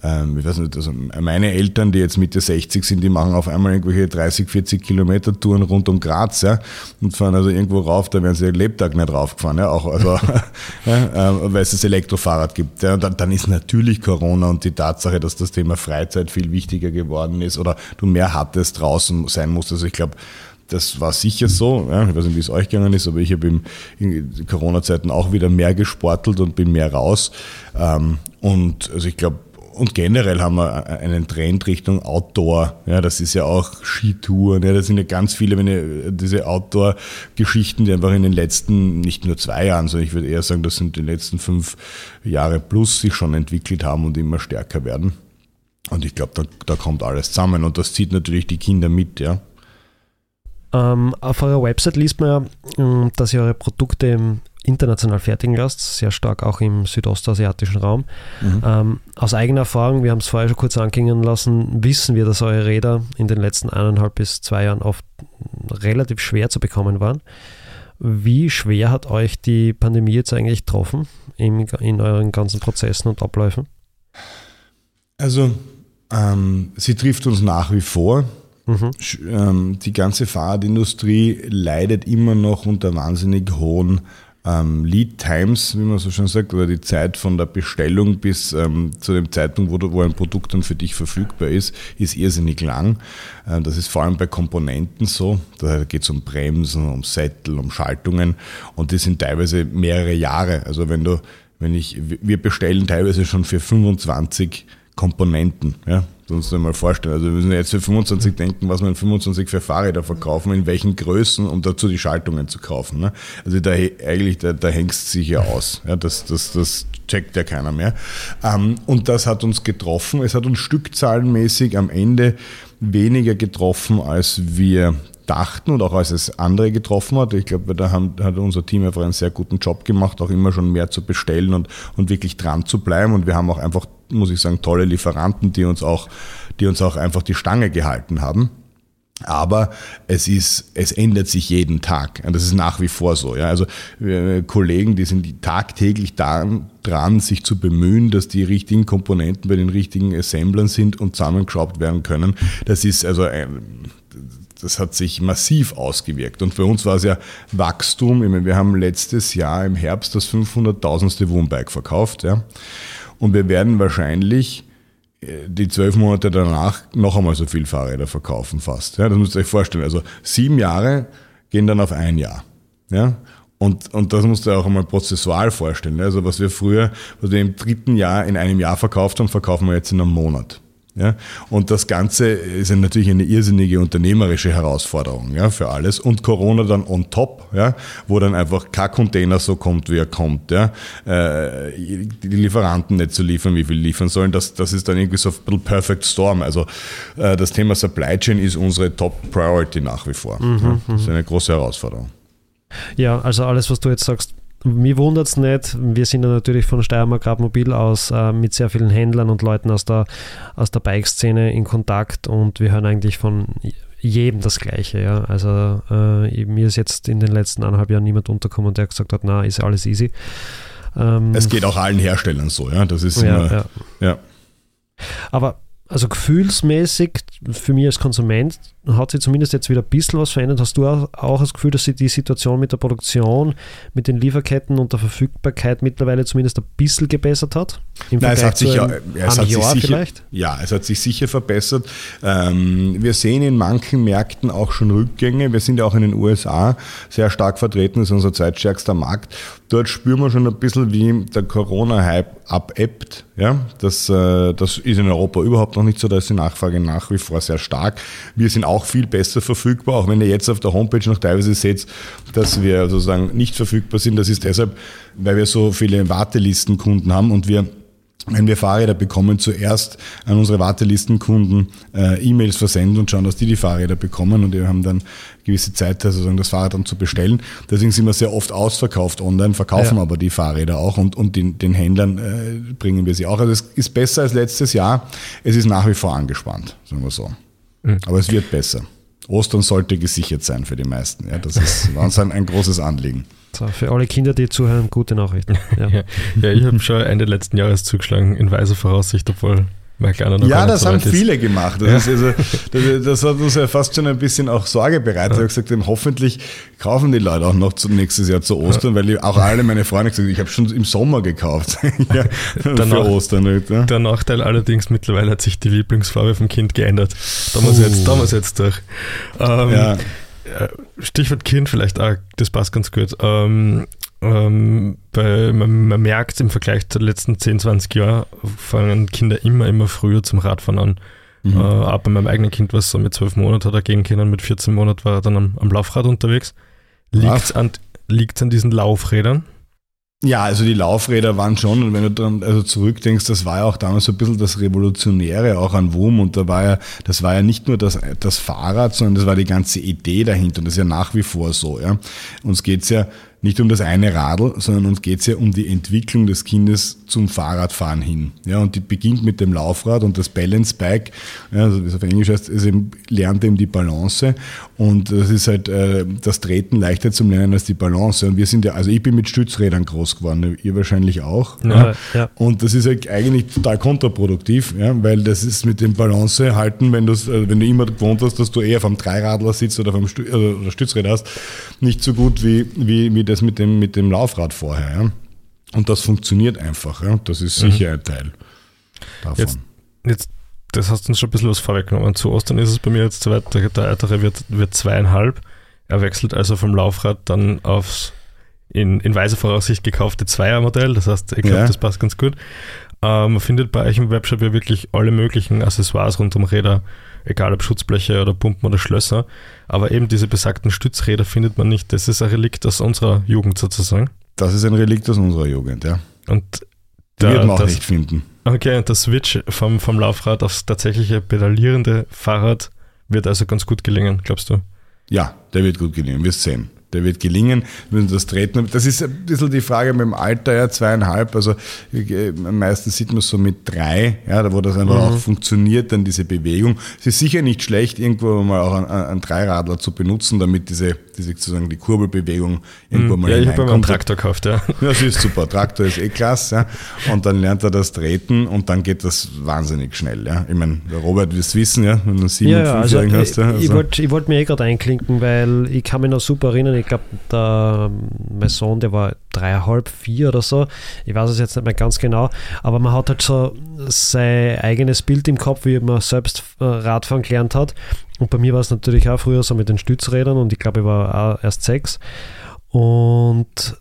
ähm, ich weiß nicht, also meine Eltern, die jetzt Mitte 60 sind, die machen auf einmal irgendwelche 30, 40 Kilometer Touren rund um Graz, ja, und fahren also irgendwo rauf, da werden sie ihren Lebtag nicht raufgefahren, ja, auch, also, ja, äh, weil es das Elektrofahrrad gibt, ja, und dann, dann ist natürlich Corona und die Tatsache, dass das Thema Freizeit viel wichtiger geworden ist oder du mehr hattest draußen sein musst, also ich glaube, das war sicher so. Ja, ich weiß nicht, wie es euch gegangen ist, aber ich habe in Corona-Zeiten auch wieder mehr gesportelt und bin mehr raus. Ähm, und also ich glaube, und generell haben wir einen Trend Richtung Outdoor. Ja, das ist ja auch Skitouren. Ja, das sind ja ganz viele, wenn ich, diese Outdoor-Geschichten, die einfach in den letzten, nicht nur zwei Jahren, sondern ich würde eher sagen, das sind die letzten fünf Jahre plus sich schon entwickelt haben und immer stärker werden. Und ich glaube, da, da kommt alles zusammen und das zieht natürlich die Kinder mit, ja. Ähm, auf eurer Website liest man ja, ähm, dass ihr eure Produkte international fertigen lasst, sehr stark auch im südostasiatischen Raum. Mhm. Ähm, aus eigener Erfahrung, wir haben es vorher schon kurz anklingen lassen, wissen wir, dass eure Räder in den letzten eineinhalb bis zwei Jahren oft relativ schwer zu bekommen waren. Wie schwer hat euch die Pandemie jetzt eigentlich getroffen in, in euren ganzen Prozessen und Abläufen? Also, ähm, sie trifft uns nach wie vor. Mhm. Ähm, die ganze Fahrradindustrie leidet immer noch unter wahnsinnig hohen ähm, Lead Times, wie man so schon sagt, oder die Zeit von der Bestellung bis ähm, zu dem Zeitpunkt, wo, du, wo, ein Produkt dann für dich verfügbar ist, ist irrsinnig lang. Äh, das ist vor allem bei Komponenten so. Da geht es um Bremsen, um Sättel, um Schaltungen und die sind teilweise mehrere Jahre. Also wenn du, wenn ich, wir bestellen teilweise schon für 25 Komponenten. Ja? uns mal vorstellen. Also wir müssen jetzt für 25 denken, was wir in 25 für Fahrräder verkaufen, in welchen Größen, um dazu die Schaltungen zu kaufen. Ne? Also da eigentlich, da, da hängt es sich ja aus. Ja, das, das, das checkt ja keiner mehr. Ähm, und das hat uns getroffen. Es hat uns stückzahlenmäßig am Ende weniger getroffen, als wir dachten und auch als es andere getroffen hat. Ich glaube, da haben, hat unser Team einfach einen sehr guten Job gemacht, auch immer schon mehr zu bestellen und, und wirklich dran zu bleiben. Und wir haben auch einfach, muss ich sagen, tolle Lieferanten, die uns auch, die uns auch einfach die Stange gehalten haben. Aber es ist, es ändert sich jeden Tag. Und das ist nach wie vor so. Ja. Also Kollegen, die sind tagtäglich daran, dran, sich zu bemühen, dass die richtigen Komponenten bei den richtigen Assemblern sind und zusammengeschraubt werden können. Das ist also ein, das hat sich massiv ausgewirkt. Und für uns war es ja Wachstum. Meine, wir haben letztes Jahr im Herbst das 500.000. Wohnbike verkauft. Ja. Und wir werden wahrscheinlich äh, die zwölf Monate danach noch einmal so viel Fahrräder verkaufen fast. Ja, das müsst ihr euch vorstellen. Also sieben Jahre gehen dann auf ein Jahr. Ja. Und, und das musst du auch einmal prozessual vorstellen. Also was wir früher, was wir im dritten Jahr in einem Jahr verkauft haben, verkaufen wir jetzt in einem Monat. Ja? Und das Ganze ist natürlich eine irrsinnige unternehmerische Herausforderung ja, für alles. Und Corona dann on top, ja, wo dann einfach kein Container so kommt, wie er kommt. Ja? Äh, die Lieferanten nicht zu liefern, wie viel liefern sollen, das, das ist dann irgendwie so ein bisschen Perfect Storm. Also äh, das Thema Supply Chain ist unsere Top Priority nach wie vor. Mhm, ja? Das ist eine große Herausforderung. Ja, also alles, was du jetzt sagst, mir wundert es nicht. Wir sind ja natürlich von Steiermark Radmobil aus äh, mit sehr vielen Händlern und Leuten aus der, aus der Bike-Szene in Kontakt und wir hören eigentlich von jedem das Gleiche. Ja. Also äh, mir ist jetzt in den letzten eineinhalb Jahren niemand untergekommen, der gesagt hat, na, ist alles easy. Ähm, es geht auch allen Herstellern so, ja. Das ist ja, immer, ja. ja. Aber also gefühlsmäßig für mich als Konsument hat sich zumindest jetzt wieder ein bisschen was verändert. Hast du auch, das Gefühl, dass sich die Situation mit der Produktion, mit den Lieferketten und der Verfügbarkeit mittlerweile zumindest ein bisschen gebessert hat? Im Nein, es hat sich, ja, es hat sich sicher, vielleicht? Ja, es hat sich sicher verbessert. Ähm, wir sehen in manchen Märkten auch schon Rückgänge. Wir sind ja auch in den USA sehr stark vertreten, das ist unser zweitstärkster Markt. Dort spüren wir schon ein bisschen, wie der Corona-Hype abebbt. Ja, das, äh, das ist in Europa überhaupt noch nicht so, da ist die Nachfrage nach wie vor sehr stark. Wir sind auch viel besser verfügbar, auch wenn ihr jetzt auf der Homepage noch teilweise seht, dass wir sozusagen nicht verfügbar sind. Das ist deshalb, weil wir so viele Wartelistenkunden haben und wir wenn wir Fahrräder bekommen, zuerst an unsere Wartelistenkunden äh, E-Mails versenden und schauen, dass die die Fahrräder bekommen und wir haben dann gewisse Zeit, also das Fahrrad dann zu bestellen. Deswegen sind wir sehr oft ausverkauft online, verkaufen ja. aber die Fahrräder auch und, und den, den Händlern äh, bringen wir sie auch. Also es ist besser als letztes Jahr. Es ist nach wie vor angespannt, sagen wir so. Mhm. Aber es wird besser. Ostern sollte gesichert sein für die meisten. Ja, das ist uns ein, ein großes Anliegen. So, für alle Kinder, die zuhören, gute Nachrichten. Ja, ja, ich habe schon Ende letzten Jahres zugeschlagen, in weiser Voraussicht, obwohl ja, das haben viele gemacht. Das, ja. also, das, das, hat uns ja fast schon ein bisschen auch Sorge bereitet. Ja. Ich habe gesagt, hoffentlich kaufen die Leute auch noch zum nächstes Jahr zu Ostern, ja. weil auch alle meine Freunde gesagt haben, ich habe schon im Sommer gekauft ja, für Nach, Ostern. Nicht, ja. Der Nachteil allerdings, mittlerweile hat sich die Lieblingsfarbe vom Kind geändert. Da muss, uh. jetzt, da muss jetzt durch. Ähm, ja. Stichwort Kind vielleicht auch, das passt ganz gut. Ähm, ähm, bei, man, man, merkt im Vergleich zu den letzten 10, 20 Jahren, fangen Kinder immer, immer früher zum Radfahren an. Mhm. Äh, auch bei meinem eigenen Kind, was so mit 12 Monaten hat er gehen können, mit 14 Monaten war er dann am, am Laufrad unterwegs. Liegt es an, an diesen Laufrädern? Ja, also die Laufräder waren schon, und wenn du dann also zurückdenkst, das war ja auch damals so ein bisschen das Revolutionäre auch an WUM und da war ja, das war ja nicht nur das, das Fahrrad, sondern das war die ganze Idee dahinter und das ist ja nach wie vor so, ja. Uns geht's ja nicht um das eine Radl, sondern uns geht es ja um die Entwicklung des Kindes zum Fahrradfahren hin. Ja, und die beginnt mit dem Laufrad und das Balance Bike, ja, also wie es auf Englisch heißt, ist eben, lernt eben die Balance und das ist halt äh, das Treten leichter zum Lernen als die Balance. Und wir sind ja, also ich bin mit Stützrädern groß geworden, ihr wahrscheinlich auch. Ja, ja. Und das ist halt eigentlich total kontraproduktiv, ja, weil das ist mit dem Balance halten, wenn, äh, wenn du immer gewohnt hast, dass du eher vom Dreiradler sitzt oder vom Stü äh, oder Stützräder hast, nicht so gut wie, wie, wie das das mit dem, mit dem Laufrad vorher. Ja? Und das funktioniert einfach. Ja? Das ist mhm. sicher mhm. ein Teil davon. Jetzt, jetzt, das hast du uns schon ein bisschen was vorweggenommen. Zu Ostern ist es bei mir jetzt so weit, der, Ältere wird, wird zweieinhalb. Er wechselt also vom Laufrad dann aufs in, in weise Voraussicht gekaufte Zweiermodell. Das heißt, ich glaube, ja. das passt ganz gut. Ähm, man findet bei euch im Webshop ja wirklich alle möglichen Accessoires rund um Räder egal ob Schutzbleche oder Pumpen oder Schlösser. Aber eben diese besagten Stützräder findet man nicht. Das ist ein Relikt aus unserer Jugend sozusagen. Das ist ein Relikt aus unserer Jugend, ja. Und da, wird man auch das, nicht finden. Okay, und der Switch vom, vom Laufrad aufs tatsächliche pedalierende Fahrrad wird also ganz gut gelingen, glaubst du? Ja, der wird gut gelingen, wirst sehen der wird gelingen. Das Treten, das ist ein bisschen die Frage mit dem Alter, ja, zweieinhalb, also äh, meistens sieht man so mit drei, ja, wo das einfach mhm. auch funktioniert, dann diese Bewegung. Es ist sicher nicht schlecht, irgendwo mal auch einen, einen Dreiradler zu benutzen, damit diese, diese sozusagen die Kurbelbewegung irgendwo mhm. mal Ja, ich habe einen Traktor gekauft, ja. Ja, das ist super. Traktor ist eh klasse, ja. Und dann lernt er das Treten und dann geht das wahnsinnig schnell, ja. Ich meine, der Robert wird es wissen, ja, wenn du sieben ja, ja, also, hast. Ja, also. Ich wollte wollt mir eh gerade einklinken, weil ich kann mich noch super erinnern, ich glaube, der mein Sohn, der war dreieinhalb, vier oder so. Ich weiß es jetzt nicht mehr ganz genau, aber man hat halt so sein eigenes Bild im Kopf, wie man selbst äh, Radfahren gelernt hat. Und bei mir war es natürlich auch früher so mit den Stützrädern und ich glaube, ich war auch erst sechs. Und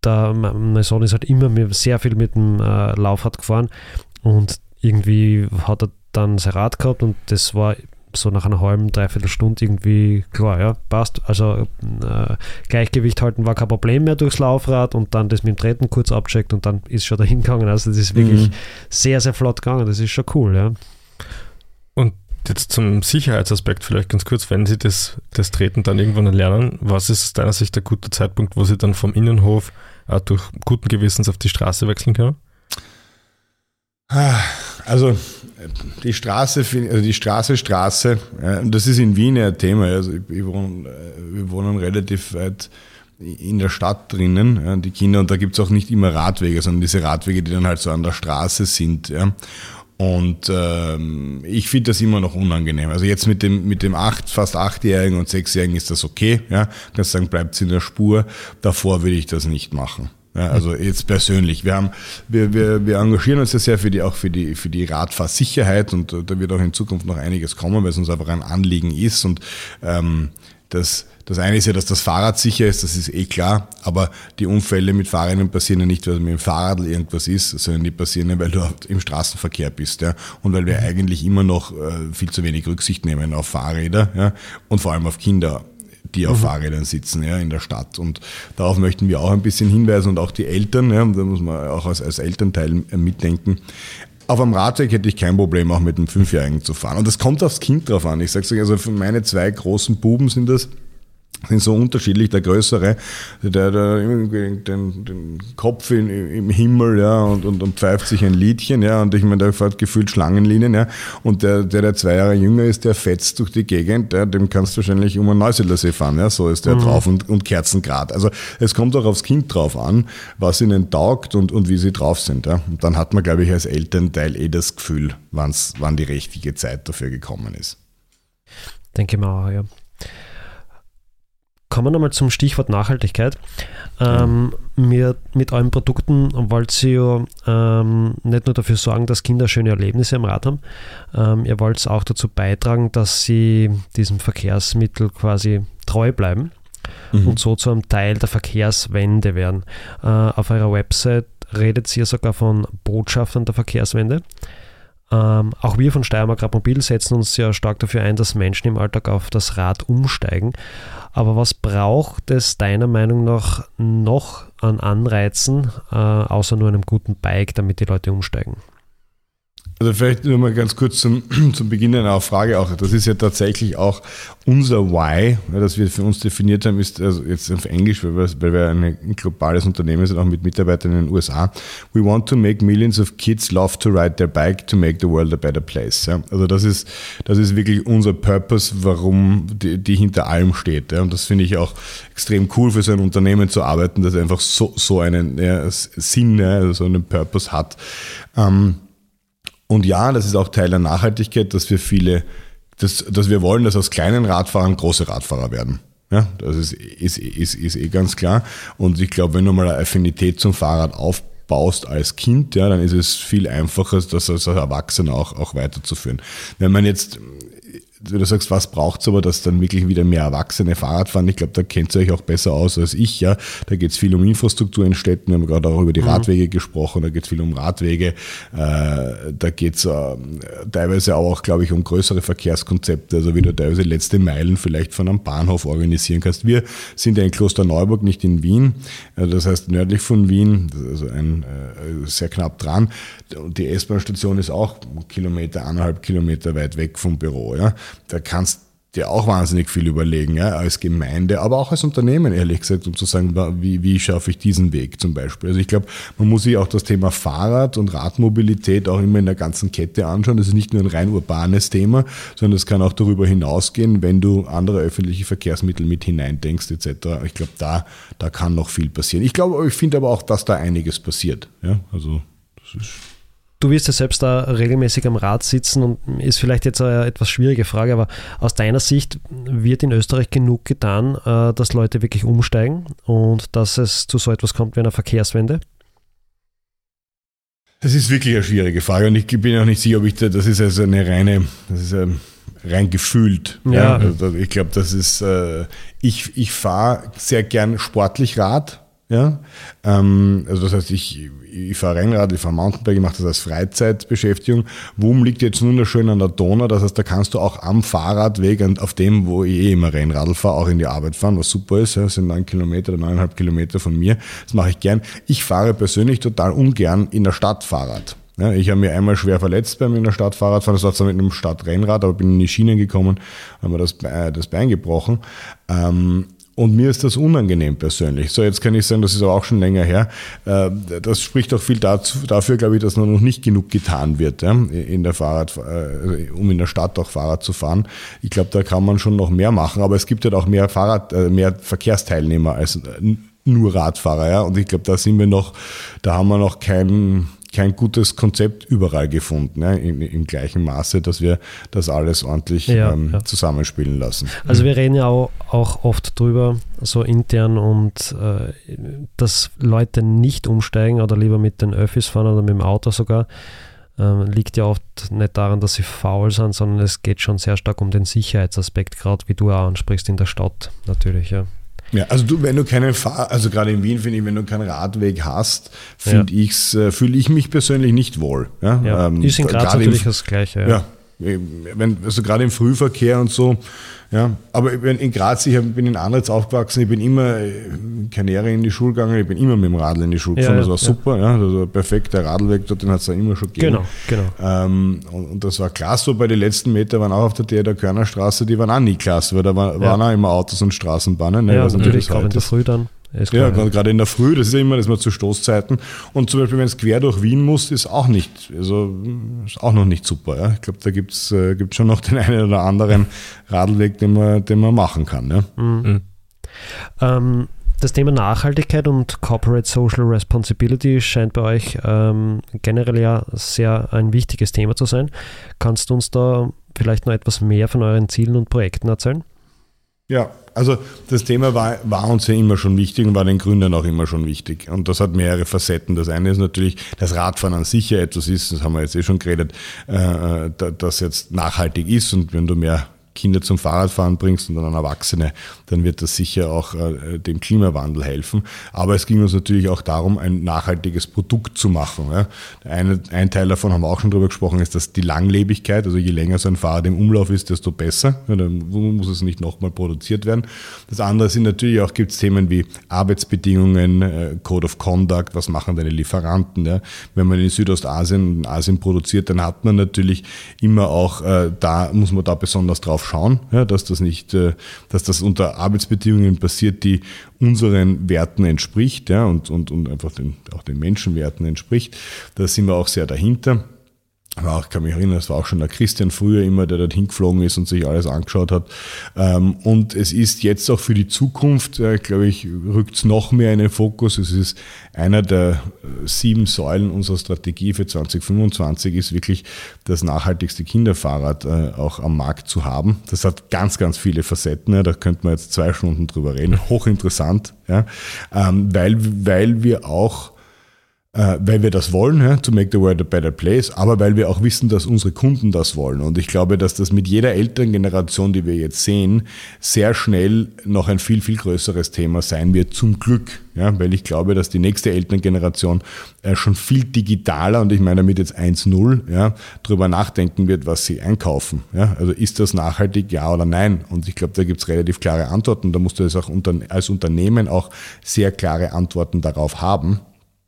da, mein Sohn ist halt immer sehr viel mit dem äh, Laufrad gefahren und irgendwie hat er dann sein Rad gehabt und das war so nach einer halben, dreiviertel Stunde irgendwie klar, ja, passt. Also äh, Gleichgewicht halten war kein Problem mehr durchs Laufrad und dann das mit dem Treten kurz abcheckt und dann ist schon dahin gegangen. Also das ist wirklich mhm. sehr, sehr flott gegangen. Das ist schon cool, ja. Und jetzt zum Sicherheitsaspekt vielleicht ganz kurz, wenn Sie das, das Treten dann irgendwann lernen, was ist aus deiner Sicht der gute Zeitpunkt, wo Sie dann vom Innenhof äh, durch guten Gewissens auf die Straße wechseln können? Also die Straße, also die Straße, Straße, ja, das ist in Wien ein Thema. Also ich wohne, äh, wir wohnen relativ weit in der Stadt drinnen, ja, die Kinder, und da gibt es auch nicht immer Radwege, sondern diese Radwege, die dann halt so an der Straße sind. Ja. Und ähm, ich finde das immer noch unangenehm. Also jetzt mit dem mit dem acht, fast achtjährigen und sechsjährigen ist das okay. Ja, kannst sagen, bleibt in der Spur. Davor würde ich das nicht machen. Ja, also jetzt persönlich. Wir haben, wir, wir, wir engagieren uns ja sehr für die, auch für die, für die Radfahrsicherheit und da wird auch in Zukunft noch einiges kommen, weil es uns einfach ein Anliegen ist und ähm, das, das eine ist ja, dass das Fahrrad sicher ist, das ist eh klar, aber die Unfälle mit Fahrrädern passieren ja nicht, weil mit dem Fahrrad irgendwas ist, sondern die passieren ja, weil du im Straßenverkehr bist, ja, und weil wir eigentlich immer noch äh, viel zu wenig Rücksicht nehmen auf Fahrräder, ja, und vor allem auf Kinder die auf mhm. Fahrrädern sitzen ja, in der Stadt. Und darauf möchten wir auch ein bisschen hinweisen und auch die Eltern, ja, da muss man auch als, als Elternteil mitdenken. Auf einem Radweg hätte ich kein Problem, auch mit einem Fünfjährigen zu fahren. Und das kommt aufs Kind drauf an. Ich sage euch, also für meine zwei großen Buben sind das sind so unterschiedlich. Der Größere, der, der den, den Kopf in, im Himmel, ja, und, und, und pfeift sich ein Liedchen, ja, und ich meine, der fährt gefühlt Schlangenlinien, ja, und der, der, der zwei Jahre jünger ist, der fetzt durch die Gegend, ja, dem kannst du wahrscheinlich um einen Neusiedlersee fahren, ja, so ist der mhm. drauf und, und Kerzengrad. Also, es kommt auch aufs Kind drauf an, was ihnen taugt und, und wie sie drauf sind, ja. Und dann hat man, glaube ich, als Elternteil eh das Gefühl, wann's, wann die richtige Zeit dafür gekommen ist. Denke mal, ja. Kommen wir nochmal zum Stichwort Nachhaltigkeit. Ähm, mit, mit euren Produkten wollt ihr ja ähm, nicht nur dafür sorgen, dass Kinder schöne Erlebnisse im Rad haben, ähm, ihr wollt auch dazu beitragen, dass sie diesem Verkehrsmittel quasi treu bleiben. mhm. und so zu einem Teil der Verkehrswende werden. Äh, auf eurer Website redet ihr sogar von Botschaftern der Verkehrswende. Ähm, auch wir von Steiermark Radmobil setzen uns sehr stark dafür ein, dass Menschen im Alltag auf das Rad umsteigen. Aber was braucht es deiner Meinung nach noch an Anreizen, äh, außer nur einem guten Bike, damit die Leute umsteigen? Also vielleicht nur mal ganz kurz zum, zum Beginn einer Frage auch. Das ist ja tatsächlich auch unser Why, das wir für uns definiert haben, ist also jetzt auf Englisch, weil wir, weil wir ein globales Unternehmen sind, auch mit Mitarbeitern in den USA. We want to make millions of kids love to ride their bike to make the world a better place. Ja? Also das ist, das ist wirklich unser Purpose, warum die, die hinter allem steht. Ja? Und das finde ich auch extrem cool für so ein Unternehmen zu arbeiten, das einfach so, so einen ja, Sinn, ja, also so einen Purpose hat. Ähm, und ja, das ist auch Teil der Nachhaltigkeit, dass wir viele, dass, dass wir wollen, dass aus kleinen Radfahrern große Radfahrer werden. Ja, das ist, ist, ist, ist eh ganz klar. Und ich glaube, wenn du mal eine Affinität zum Fahrrad aufbaust als Kind, ja, dann ist es viel einfacher, das als Erwachsener auch, auch weiterzuführen. Wenn man jetzt wenn du sagst, was braucht es aber, dass dann wirklich wieder mehr Erwachsene Fahrrad fahren, ich glaube, da kennt ihr euch auch besser aus als ich. Ja, Da geht es viel um Infrastruktur in Städten, wir haben gerade auch über die mhm. Radwege gesprochen, da geht es viel um Radwege, äh, da geht es äh, teilweise auch, glaube ich, um größere Verkehrskonzepte, also wie du teilweise letzte Meilen vielleicht von einem Bahnhof organisieren kannst. Wir sind ja in Klosterneuburg, nicht in Wien, also das heißt nördlich von Wien, also ein, äh, sehr knapp dran. Und die S-Bahn-Station ist auch Kilometer, eineinhalb Kilometer weit weg vom Büro. Ja da kannst dir auch wahnsinnig viel überlegen, ja, als Gemeinde, aber auch als Unternehmen, ehrlich gesagt, um zu sagen, wie, wie schaffe ich diesen Weg zum Beispiel. Also ich glaube, man muss sich auch das Thema Fahrrad und Radmobilität auch immer in der ganzen Kette anschauen. Das ist nicht nur ein rein urbanes Thema, sondern es kann auch darüber hinausgehen, wenn du andere öffentliche Verkehrsmittel mit hineindenkst etc. Ich glaube, da, da kann noch viel passieren. Ich glaube, ich finde aber auch, dass da einiges passiert. Ja, also das ist Du wirst ja selbst da regelmäßig am Rad sitzen und ist vielleicht jetzt eine etwas schwierige Frage, aber aus deiner Sicht wird in Österreich genug getan, äh, dass Leute wirklich umsteigen und dass es zu so etwas kommt wie einer Verkehrswende? Das ist wirklich eine schwierige Frage und ich bin auch nicht sicher, ob ich da, das ist also eine reine, das ist ähm, rein gefühlt. Ja. ja. Also ich glaube, das ist, äh, ich, ich fahre sehr gern sportlich Rad. Ja, ähm, also das heißt, ich, ich fahre Rennrad, ich fahre Mountainbike, ich mache das als Freizeitbeschäftigung. WUM liegt jetzt wunderschön an der Donau, das heißt, da kannst du auch am Fahrradweg, auf dem, wo ich eh immer Rennradl fahre, auch in die Arbeit fahren, was super ist. Das sind neun Kilometer oder neuneinhalb Kilometer von mir. Das mache ich gern. Ich fahre persönlich total ungern in der Stadt Fahrrad. Ja, ich habe mir einmal schwer verletzt beim in der Stadt Fahrradfahren, das war zwar mit einem Stadtrennrad, aber bin in die Schienen gekommen, habe mir das, das Bein gebrochen. Ähm, und mir ist das unangenehm persönlich. So, jetzt kann ich sagen, das ist aber auch schon länger her. Äh, das spricht auch viel dazu, dafür, glaube ich, dass noch nicht genug getan wird, in der Fahrrad, äh, um in der Stadt auch Fahrrad zu fahren. Ich glaube, da kann man schon noch mehr machen, aber es gibt halt auch mehr Fahrrad, äh, mehr Verkehrsteilnehmer als nur Radfahrer, ja. Und ich glaube, da sind wir noch, da haben wir noch keinen, kein gutes Konzept überall gefunden, ja, im, im, gleichen Maße, dass wir das alles ordentlich ja, ähm, ja. zusammenspielen lassen. Also wir reden ja auch, auch oft drüber, so intern und äh, dass Leute nicht umsteigen oder lieber mit den Öffis fahren oder mit dem Auto sogar, äh, liegt ja oft nicht daran, dass sie faul sind, sondern es geht schon sehr stark um den Sicherheitsaspekt, gerade wie du auch ansprichst in der Stadt natürlich, ja. Ja, also du, wenn du keinen Fahr also gerade in Wien finde ich, wenn du keinen Radweg hast, finde ja. ich's, äh, fühle ich mich persönlich nicht wohl. Ja, ja. Ähm, ist in Graz natürlich das Gleiche. Ja. ja. Wenn, also gerade im Frühverkehr und so, ja, aber in Graz, ich bin in Anritz aufgewachsen, ich bin immer keine Jahre in die Schule gegangen, ich bin immer mit dem Radl in die Schule gefahren, ja, das war ja. super, ja, das war perfekt, der Radlweg dort, den hat es ja immer schon gegeben. Genau, genau. Ähm, und, und, das war klasse, so bei den letzten Metern waren auch auf der der, der Körnerstraße, die waren auch nie klasse, weil da war, ja. waren auch immer Autos und Straßenbahnen. Ne, ja, natürlich, gerade in der Früh dann. Ist ja, gerade in der Früh, das ist ja immer, das mal zu Stoßzeiten. Und zum Beispiel, wenn es quer durch Wien muss, ist auch nicht, also ist auch noch nicht super. Ja? Ich glaube, da gibt es äh, schon noch den einen oder anderen Radlweg, den man, den man machen kann. Ja? Mhm. mhm. Ähm, das Thema Nachhaltigkeit und Corporate Social Responsibility scheint bei euch ähm, generell ja sehr ein wichtiges Thema zu sein. Kannst du uns da vielleicht noch etwas mehr von euren Zielen und Projekten erzählen? Ja, also das Thema war, war uns ja immer schon wichtig und war den Gründern auch immer schon wichtig. Und das hat mehrere Facetten. Das eine ist natürlich, dass Radfahren an sich ja etwas ist, das haben wir jetzt eh schon geredet, äh, das jetzt nachhaltig ist und wenn du mehr Kinder zum Fahrradfahren bringst und dann an Erwachsene, dann wird das sicher auch äh, dem Klimawandel helfen. Aber es ging uns natürlich auch darum, ein nachhaltiges Produkt zu machen. Ja. Eine, ein Teil davon haben wir auch schon drüber gesprochen, ist, dass die Langlebigkeit, also je länger so ein Fahrrad im Umlauf ist, desto besser. Ja, dann muss es nicht nochmal produziert werden. Das andere sind natürlich auch, gibt Themen wie Arbeitsbedingungen, äh, Code of Conduct, was machen deine Lieferanten. Ja. Wenn man in Südostasien und Asien produziert, dann hat man natürlich immer auch, äh, da muss man da besonders drauf schauen, ja, dass das nicht, äh, dass das unter Arbeitsbedingungen passiert, die unseren Werten entspricht ja, und, und, und einfach den, auch den Menschenwerten entspricht. Da sind wir auch sehr dahinter. Aber ich kann mich erinnern, es war auch schon der Christian früher immer, der dort hingeflogen ist und sich alles angeschaut hat. Ähm, und es ist jetzt auch für die Zukunft, äh, glaube ich, rückt es noch mehr in den Fokus. Es ist einer der äh, sieben Säulen unserer Strategie für 2025 ist wirklich das nachhaltigste Kinderfahrrad äh, auch am Markt zu haben. Das hat ganz, ganz viele Facetten. Da könnte man jetzt zwei Stunden drüber reden. Hochinteressant, ja? Ähm, weil, weil wir auch äh, weil wir das wollen, ja, to make the world a better place, aber weil wir auch wissen, dass unsere Kunden das wollen. Und ich glaube, dass das mit jeder älteren Generation, die wir jetzt sehen, sehr schnell noch ein viel, viel größeres Thema sein wird, zum Glück. Ja, weil ich glaube, dass die nächste Elterngeneration äh, schon viel digitaler, und ich meine damit jetzt 1.0, ja, darüber nachdenken wird, was sie einkaufen. Ja, also ist das nachhaltig, ja oder nein? Und ich glaube, da gibt es relativ klare Antworten. Da musst du als, auch unter, als Unternehmen auch sehr klare Antworten darauf haben.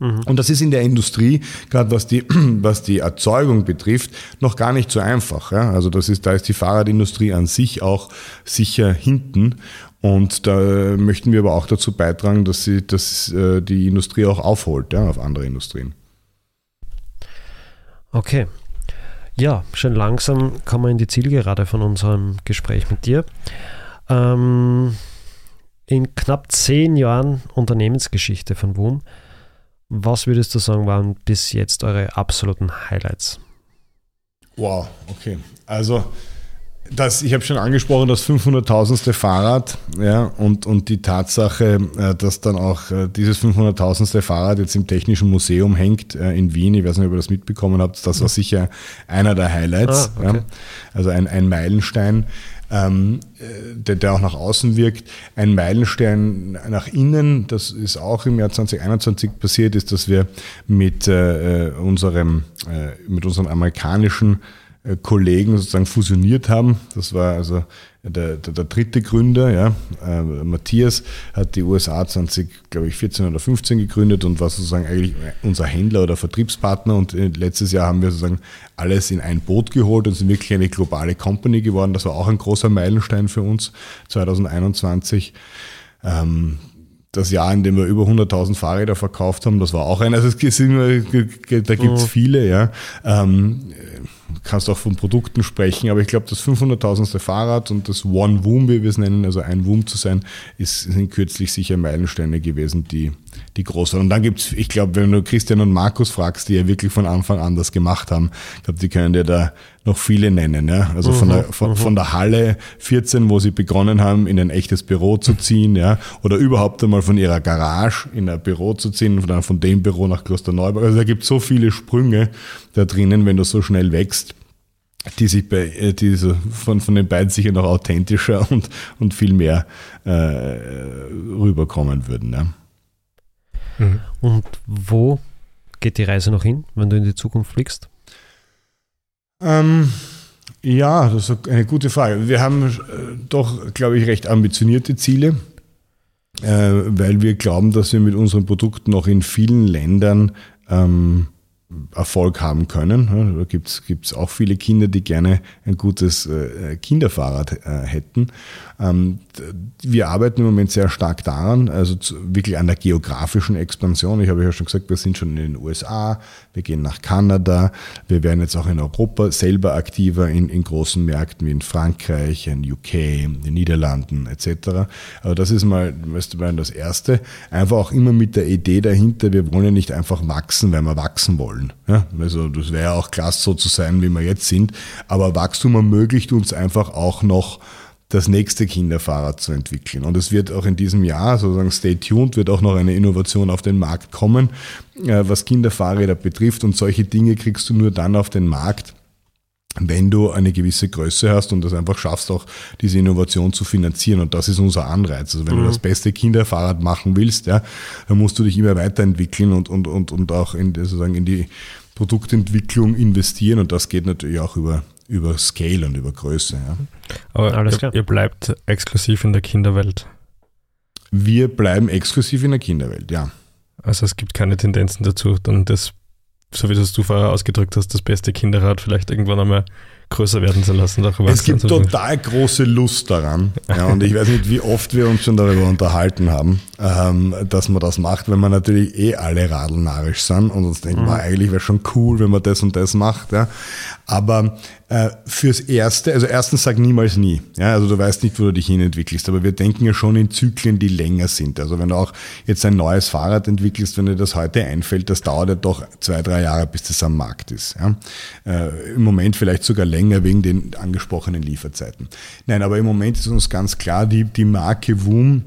Mhm. Und das ist in der Industrie, gerade was die, was die Erzeugung betrifft, noch gar nicht so einfach. Ja? Also das ist, da ist die Fahrradindustrie an sich auch sicher hinten. Und da möchten wir aber auch dazu beitragen, dass, sie, dass äh, die Industrie auch aufholt ja, auf andere Industrien. Okay. Ja, schon langsam kommen wir in die Zielgerade von unserem Gespräch mit dir. Ähm, in knapp zehn Jahren Unternehmensgeschichte von WUM was würdest du sagen, waren bis jetzt eure absoluten Highlights? Wow, okay. Also, das, ich habe schon angesprochen, das 500.000. Fahrrad, ja, und, und die Tatsache, äh, dass dann auch äh, dieses 500.000. Fahrrad jetzt im Technischen Museum hängt äh, in Wien, ich weiß nicht, ob ihr das mitbekommen habt, das war sicher einer der Highlights, ah, okay. ja, also ein, ein Meilenstein ähm, äh, der, der auch nach außen wirkt. Ein Meilenstein nach innen, das ist auch im Jahr 2021 passiert, ist, dass wir mit äh, äh unserem, äh, mit unseren amerikanischen äh, Kollegen sozusagen fusioniert haben. Das war also der, der, der dritte Gründer, ja, äh, Matthias, hat die USA 20, glaube ich, 14 oder 15 gegründet und war sozusagen eigentlich unser Händler oder Vertriebspartner. Und äh, letztes Jahr haben wir sozusagen alles in ein Boot geholt und sind wirklich eine globale Company geworden. Das war auch ein großer Meilenstein für uns 2021. Ähm, das Jahr, in dem wir über 100.000 Fahrräder verkauft haben, das war auch ein, also es immer, da gibt es oh. viele, ja. Ähm, kannst auch von Produkten sprechen, aber ich glaube, das 500.000. Fahrrad und das One Woom, wie wir es nennen, also ein Woom zu sein, ist, sind kürzlich sicher Meilensteine gewesen, die, die groß waren. Und dann gibt's, ich glaube, wenn du Christian und Markus fragst, die ja wirklich von Anfang an das gemacht haben, ich glaube, die können dir da noch viele nennen. Ja? Also mhm, von, der, von, mhm. von der Halle 14, wo sie begonnen haben, in ein echtes Büro zu ziehen, ja, oder überhaupt einmal von ihrer Garage in ein Büro zu ziehen dann von dem Büro nach Klosterneuburg. Also da gibt so viele Sprünge da drinnen, wenn du so schnell wächst die sich bei äh, die so von, von den beiden sicher noch authentischer und, und viel mehr äh, rüberkommen würden. Ne? Mhm. Und wo geht die Reise noch hin, wenn du in die Zukunft blickst? Ähm, ja, das ist eine gute Frage. Wir haben äh, doch, glaube ich, recht ambitionierte Ziele, äh, weil wir glauben, dass wir mit unseren Produkten noch in vielen Ländern ähm, Erfolg haben können. Da gibt es auch viele Kinder, die gerne ein gutes äh, Kinderfahrrad äh, hätten. Ähm, wir arbeiten im Moment sehr stark daran, also wirklich an der geografischen Expansion. Ich habe ja schon gesagt, wir sind schon in den USA, wir gehen nach Kanada, wir werden jetzt auch in Europa selber aktiver in, in großen Märkten wie in Frankreich, in UK, in den Niederlanden etc. Aber das ist mal das Erste. Einfach auch immer mit der Idee dahinter, wir wollen ja nicht einfach wachsen, weil wir wachsen wollen. Ja? Also das wäre ja auch klasse so zu sein, wie wir jetzt sind. Aber Wachstum ermöglicht uns einfach auch noch das nächste Kinderfahrrad zu entwickeln. Und es wird auch in diesem Jahr, sozusagen stay tuned, wird auch noch eine Innovation auf den Markt kommen, äh, was Kinderfahrräder betrifft. Und solche Dinge kriegst du nur dann auf den Markt, wenn du eine gewisse Größe hast und das einfach schaffst, auch diese Innovation zu finanzieren. Und das ist unser Anreiz. Also wenn mhm. du das beste Kinderfahrrad machen willst, ja, dann musst du dich immer weiterentwickeln und, und, und, und auch in, sozusagen in die Produktentwicklung investieren. Und das geht natürlich auch über, über Scale und über Größe. Ja. Aber Alles klar. ihr bleibt exklusiv in der Kinderwelt. Wir bleiben exklusiv in der Kinderwelt, ja. Also es gibt keine Tendenzen dazu, dann das so wie das du vorher ausgedrückt hast, das beste Kinderrad vielleicht irgendwann einmal größer werden zu lassen. Es gibt total große Lust daran. Ja, und ich weiß nicht, wie oft wir uns schon darüber unterhalten haben, ähm, dass man das macht, wenn wir natürlich eh alle radelnarisch sind und uns denken, mhm. eigentlich wäre schon cool, wenn man das und das macht. Ja. Aber fürs Erste, also erstens sag niemals nie. Ja, also du weißt nicht, wo du dich hinentwickelst, aber wir denken ja schon in Zyklen, die länger sind. Also wenn du auch jetzt ein neues Fahrrad entwickelst, wenn dir das heute einfällt, das dauert ja doch zwei, drei Jahre, bis das am Markt ist. Ja. Äh, Im Moment vielleicht sogar länger wegen den angesprochenen Lieferzeiten. Nein, aber im Moment ist uns ganz klar, die, die Marke WUM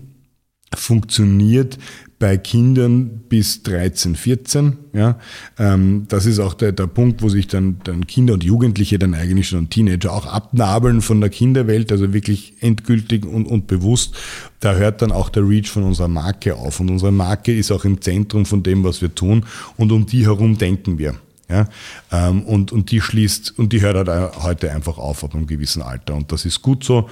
funktioniert bei Kindern bis 13, 14. Ja, ähm, das ist auch der, der Punkt, wo sich dann, dann Kinder und Jugendliche dann eigentlich schon Teenager auch abnabeln von der Kinderwelt, also wirklich endgültig und, und bewusst. Da hört dann auch der Reach von unserer Marke auf. Und unsere Marke ist auch im Zentrum von dem, was wir tun. Und um die herum denken wir. Ja, ähm, und, und die schließt, und die hört halt heute einfach auf ab einem gewissen Alter. Und das ist gut so.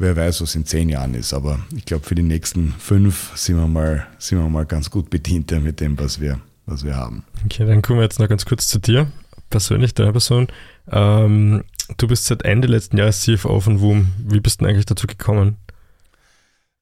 Wer weiß, was in zehn Jahren ist, aber ich glaube, für die nächsten fünf sind wir mal, sind wir mal ganz gut bedient mit dem, was wir, was wir haben. Okay, dann kommen wir jetzt noch ganz kurz zu dir, persönlich, deiner Person. Ähm, du bist seit Ende letzten Jahres CFO von WUM. Wie bist du denn eigentlich dazu gekommen?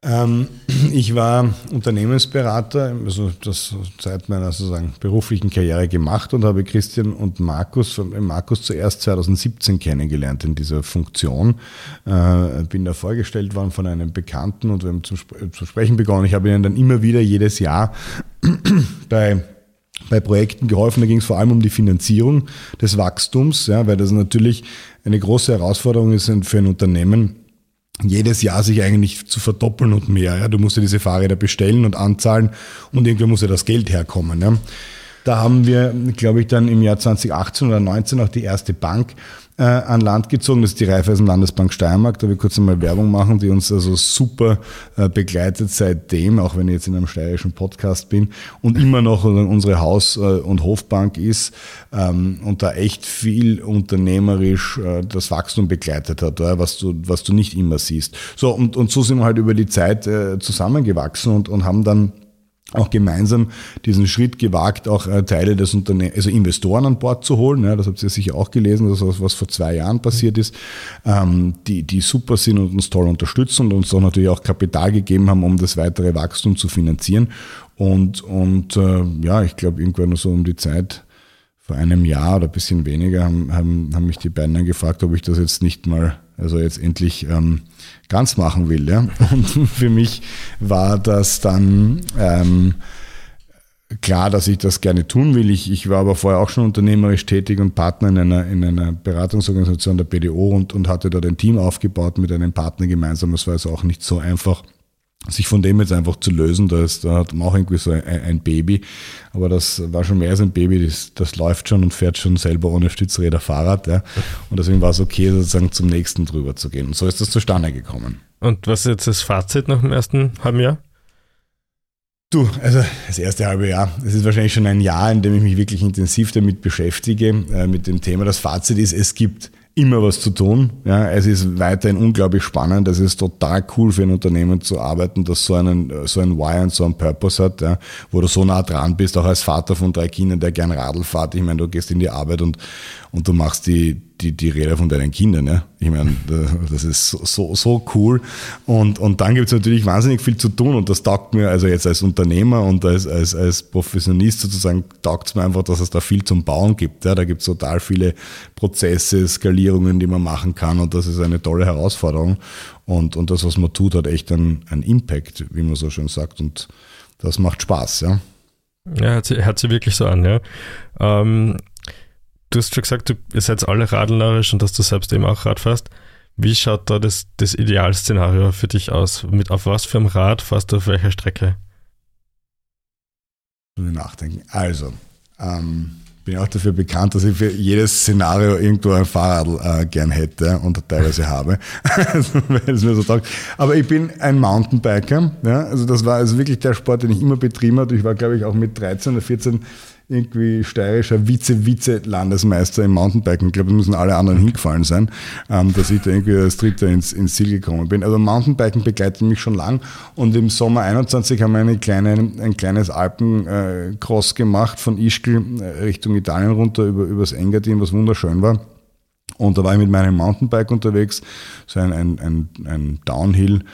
Ähm, ich war Unternehmensberater, also das seit meiner sozusagen beruflichen Karriere gemacht und habe Christian und Markus, Markus zuerst 2017 kennengelernt in dieser Funktion. Äh, bin da vorgestellt worden von einem Bekannten und wir haben zu, zu sprechen begonnen. Ich habe ihnen dann immer wieder jedes Jahr bei bei Projekten geholfen. Da ging es vor allem um die Finanzierung des Wachstums, ja, weil das natürlich eine große Herausforderung ist für ein Unternehmen, jedes Jahr sich eigentlich zu verdoppeln und mehr. Ja. Du musst ja diese Fahrräder bestellen und anzahlen und irgendwie muss ja das Geld herkommen. Ja. Da haben wir, glaube ich, dann im Jahr 2018 oder 2019 auch die erste Bank äh, an Land gezogen. Das ist die Raiffeisen Landesbank Steiermark. Da will ich kurz einmal Werbung machen, die uns also super äh, begleitet seitdem, auch wenn ich jetzt in einem steirischen Podcast bin und immer noch unsere Haus- äh, und Hofbank ist ähm, und da echt viel unternehmerisch äh, das Wachstum begleitet hat, was du, was du nicht immer siehst. So, und, und so sind wir halt über die Zeit äh, zusammengewachsen und, und haben dann auch gemeinsam diesen Schritt gewagt, auch äh, Teile des Unternehmens, also Investoren an Bord zu holen. Ja, das habt ihr sicher auch gelesen, das ist was vor zwei Jahren passiert ist, ähm, die, die super sind und uns toll unterstützen und uns auch natürlich auch Kapital gegeben haben, um das weitere Wachstum zu finanzieren. Und, und äh, ja, ich glaube, irgendwann so um die Zeit vor einem Jahr oder ein bisschen weniger haben, haben, haben mich die beiden dann gefragt, ob ich das jetzt nicht mal, also jetzt endlich ähm, ganz machen will. Ja? Und für mich war das dann ähm, klar, dass ich das gerne tun will. Ich, ich war aber vorher auch schon unternehmerisch tätig und Partner in einer, in einer Beratungsorganisation der BDO und, und hatte dort ein Team aufgebaut mit einem Partner gemeinsam. Das war also auch nicht so einfach sich von dem jetzt einfach zu lösen, da, ist, da hat man auch irgendwie so ein, ein, Baby, aber das war schon mehr als ein Baby, das, das läuft schon und fährt schon selber ohne Stützräder Fahrrad. Ja. Und deswegen war es okay, sozusagen zum nächsten drüber zu gehen. Und so ist das zustande gekommen. Und was ist jetzt das Fazit nach dem ersten halben Jahr? Du, also das erste halbe Jahr, es ist wahrscheinlich schon ein Jahr, in dem ich mich wirklich intensiv damit beschäftige, äh, mit dem Thema. Das Fazit ist, es gibt immer was zu tun. Ja, es ist weiterhin unglaublich spannend. Es ist total cool für ein Unternehmen zu arbeiten, das so einen, so ein Why und so einen Purpose hat, ja, wo du so nah dran bist, auch als Vater von drei Kindern, der gern Radl fährt. Ich meine, du gehst in die Arbeit und, und du machst die, die, die Räder von deinen Kindern. Ja? Ich meine, das ist so, so cool. Und, und dann gibt es natürlich wahnsinnig viel zu tun und das taugt mir, also jetzt als Unternehmer und als, als, als Professionist sozusagen, taugt es mir einfach, dass es da viel zum Bauen gibt. Ja? Da gibt es total viele Prozesse, Skalierungen, die man machen kann und das ist eine tolle Herausforderung. Und, und das, was man tut, hat echt einen, einen Impact, wie man so schön sagt. Und das macht Spaß, ja. Ja, hört sich, hört sich wirklich so an, ja. Ähm, du hast schon gesagt, du, ihr seid alle radlerisch und dass du selbst eben auch Rad fährst. Wie schaut da das, das Idealszenario für dich aus? Mit auf was für einem Rad fährst du auf welcher Strecke? Nachdenken. Also, ähm, bin auch dafür bekannt, dass ich für jedes Szenario irgendwo ein Fahrrad äh, gern hätte und teilweise habe. weil mir so. Aber ich bin ein Mountainbiker. Ja? Also das war also wirklich der Sport, den ich immer betrieben habe. Ich war, glaube ich, auch mit 13 oder 14 irgendwie steirischer Vize-Vize-Landesmeister im Mountainbiken. Ich glaube, da müssen alle anderen hingefallen sein, ähm, dass ich da irgendwie als Dritter ins, ins Ziel gekommen bin. Also Mountainbiken begleitet mich schon lang und im Sommer 21 haben wir eine kleine, ein kleines Alpencross gemacht von Ischgl äh, Richtung Italien runter über, übers Engadin, was wunderschön war. Und da war ich mit meinem Mountainbike unterwegs, so ein, ein, ein, ein Downhill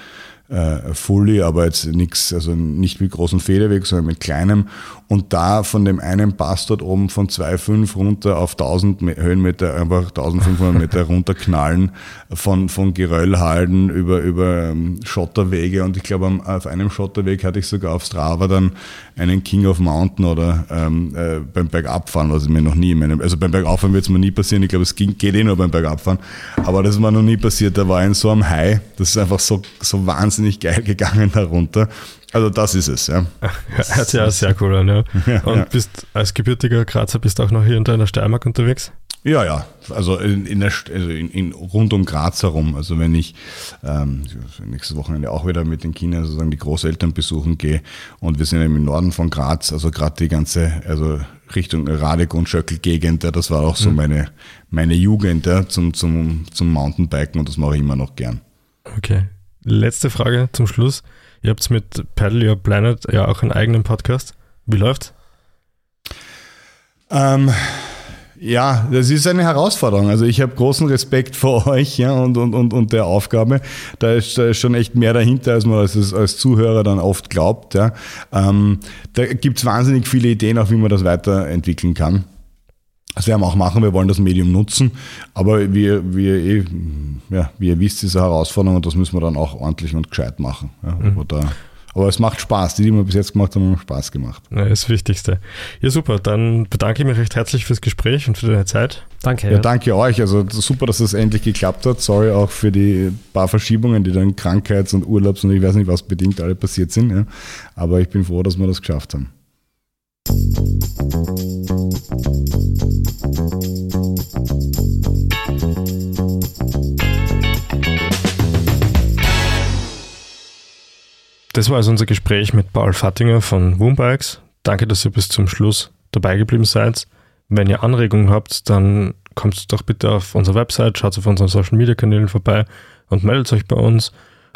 äh, Fully, aber jetzt nichts, also nicht mit großen Federweg, sondern mit kleinem. Und da von dem einen Pass dort oben von 2,5 runter auf 1000 Höhenmeter, einfach 1500 Meter runterknallen, von, von Geröllhalden über, über ähm, Schotterwege. Und ich glaube, auf einem Schotterweg hatte ich sogar auf Strava dann einen King of Mountain oder ähm, äh, beim Bergabfahren, was mir noch nie in meinem, also beim Bergauffahren wird es mir nie passieren. Ich glaube, es ging, geht eh nur beim Bergabfahren. Aber das ist mir noch nie passiert. Da war ich in so einem High. Das ist einfach so, so wahnsinnig geil gegangen darunter. Also das ist es, ja. Hört sich ja sehr cool an, ja. ja und ja. bist als gebürtiger Grazer bist auch noch hier in deiner Steiermark unterwegs? Ja, ja, also in, in der, also in, in, rund um Graz herum. Also wenn ich ähm, nächstes Wochenende auch wieder mit den Kindern sozusagen die Großeltern besuchen gehe und wir sind im Norden von Graz, also gerade die ganze, also Richtung Radek und Schöckel-Gegend, ja, das war auch so mhm. meine, meine Jugend ja, zum, zum, zum Mountainbiken und das mache ich immer noch gern. Okay. Letzte Frage zum Schluss. Ihr habt mit Paddle Your Planet ja auch einen eigenen Podcast. Wie läuft's? Ähm, ja, das ist eine Herausforderung. Also ich habe großen Respekt vor euch ja, und, und, und, und der Aufgabe. Da ist, da ist schon echt mehr dahinter, als man als, als Zuhörer dann oft glaubt. Ja. Ähm, da gibt's wahnsinnig viele Ideen, auch wie man das weiterentwickeln kann. Das werden wir auch machen, wir wollen das Medium nutzen, aber wie, wie, eh, ja, wie ihr wisst, ist eine Herausforderung und das müssen wir dann auch ordentlich und gescheit machen. Ja, mhm. aber, aber es macht Spaß, die, die wir bis jetzt gemacht haben, haben Spaß gemacht. Ja, das Wichtigste. Ja, super, dann bedanke ich mich recht herzlich fürs Gespräch und für deine Zeit. Danke. Ja, ja. danke euch. Also super, dass es endlich geklappt hat. Sorry auch für die paar Verschiebungen, die dann Krankheits- und Urlaubs- und ich weiß nicht, was bedingt alle passiert sind. Ja. Aber ich bin froh, dass wir das geschafft haben. Das war also unser Gespräch mit Paul Fattinger von Woombikes. Danke, dass ihr bis zum Schluss dabei geblieben seid. Wenn ihr Anregungen habt, dann kommt doch bitte auf unsere Website, schaut auf unseren Social Media Kanälen vorbei und meldet euch bei uns.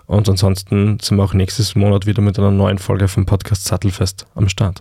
Und ansonsten sind wir auch nächstes Monat wieder mit einer neuen Folge vom Podcast Sattelfest am Start.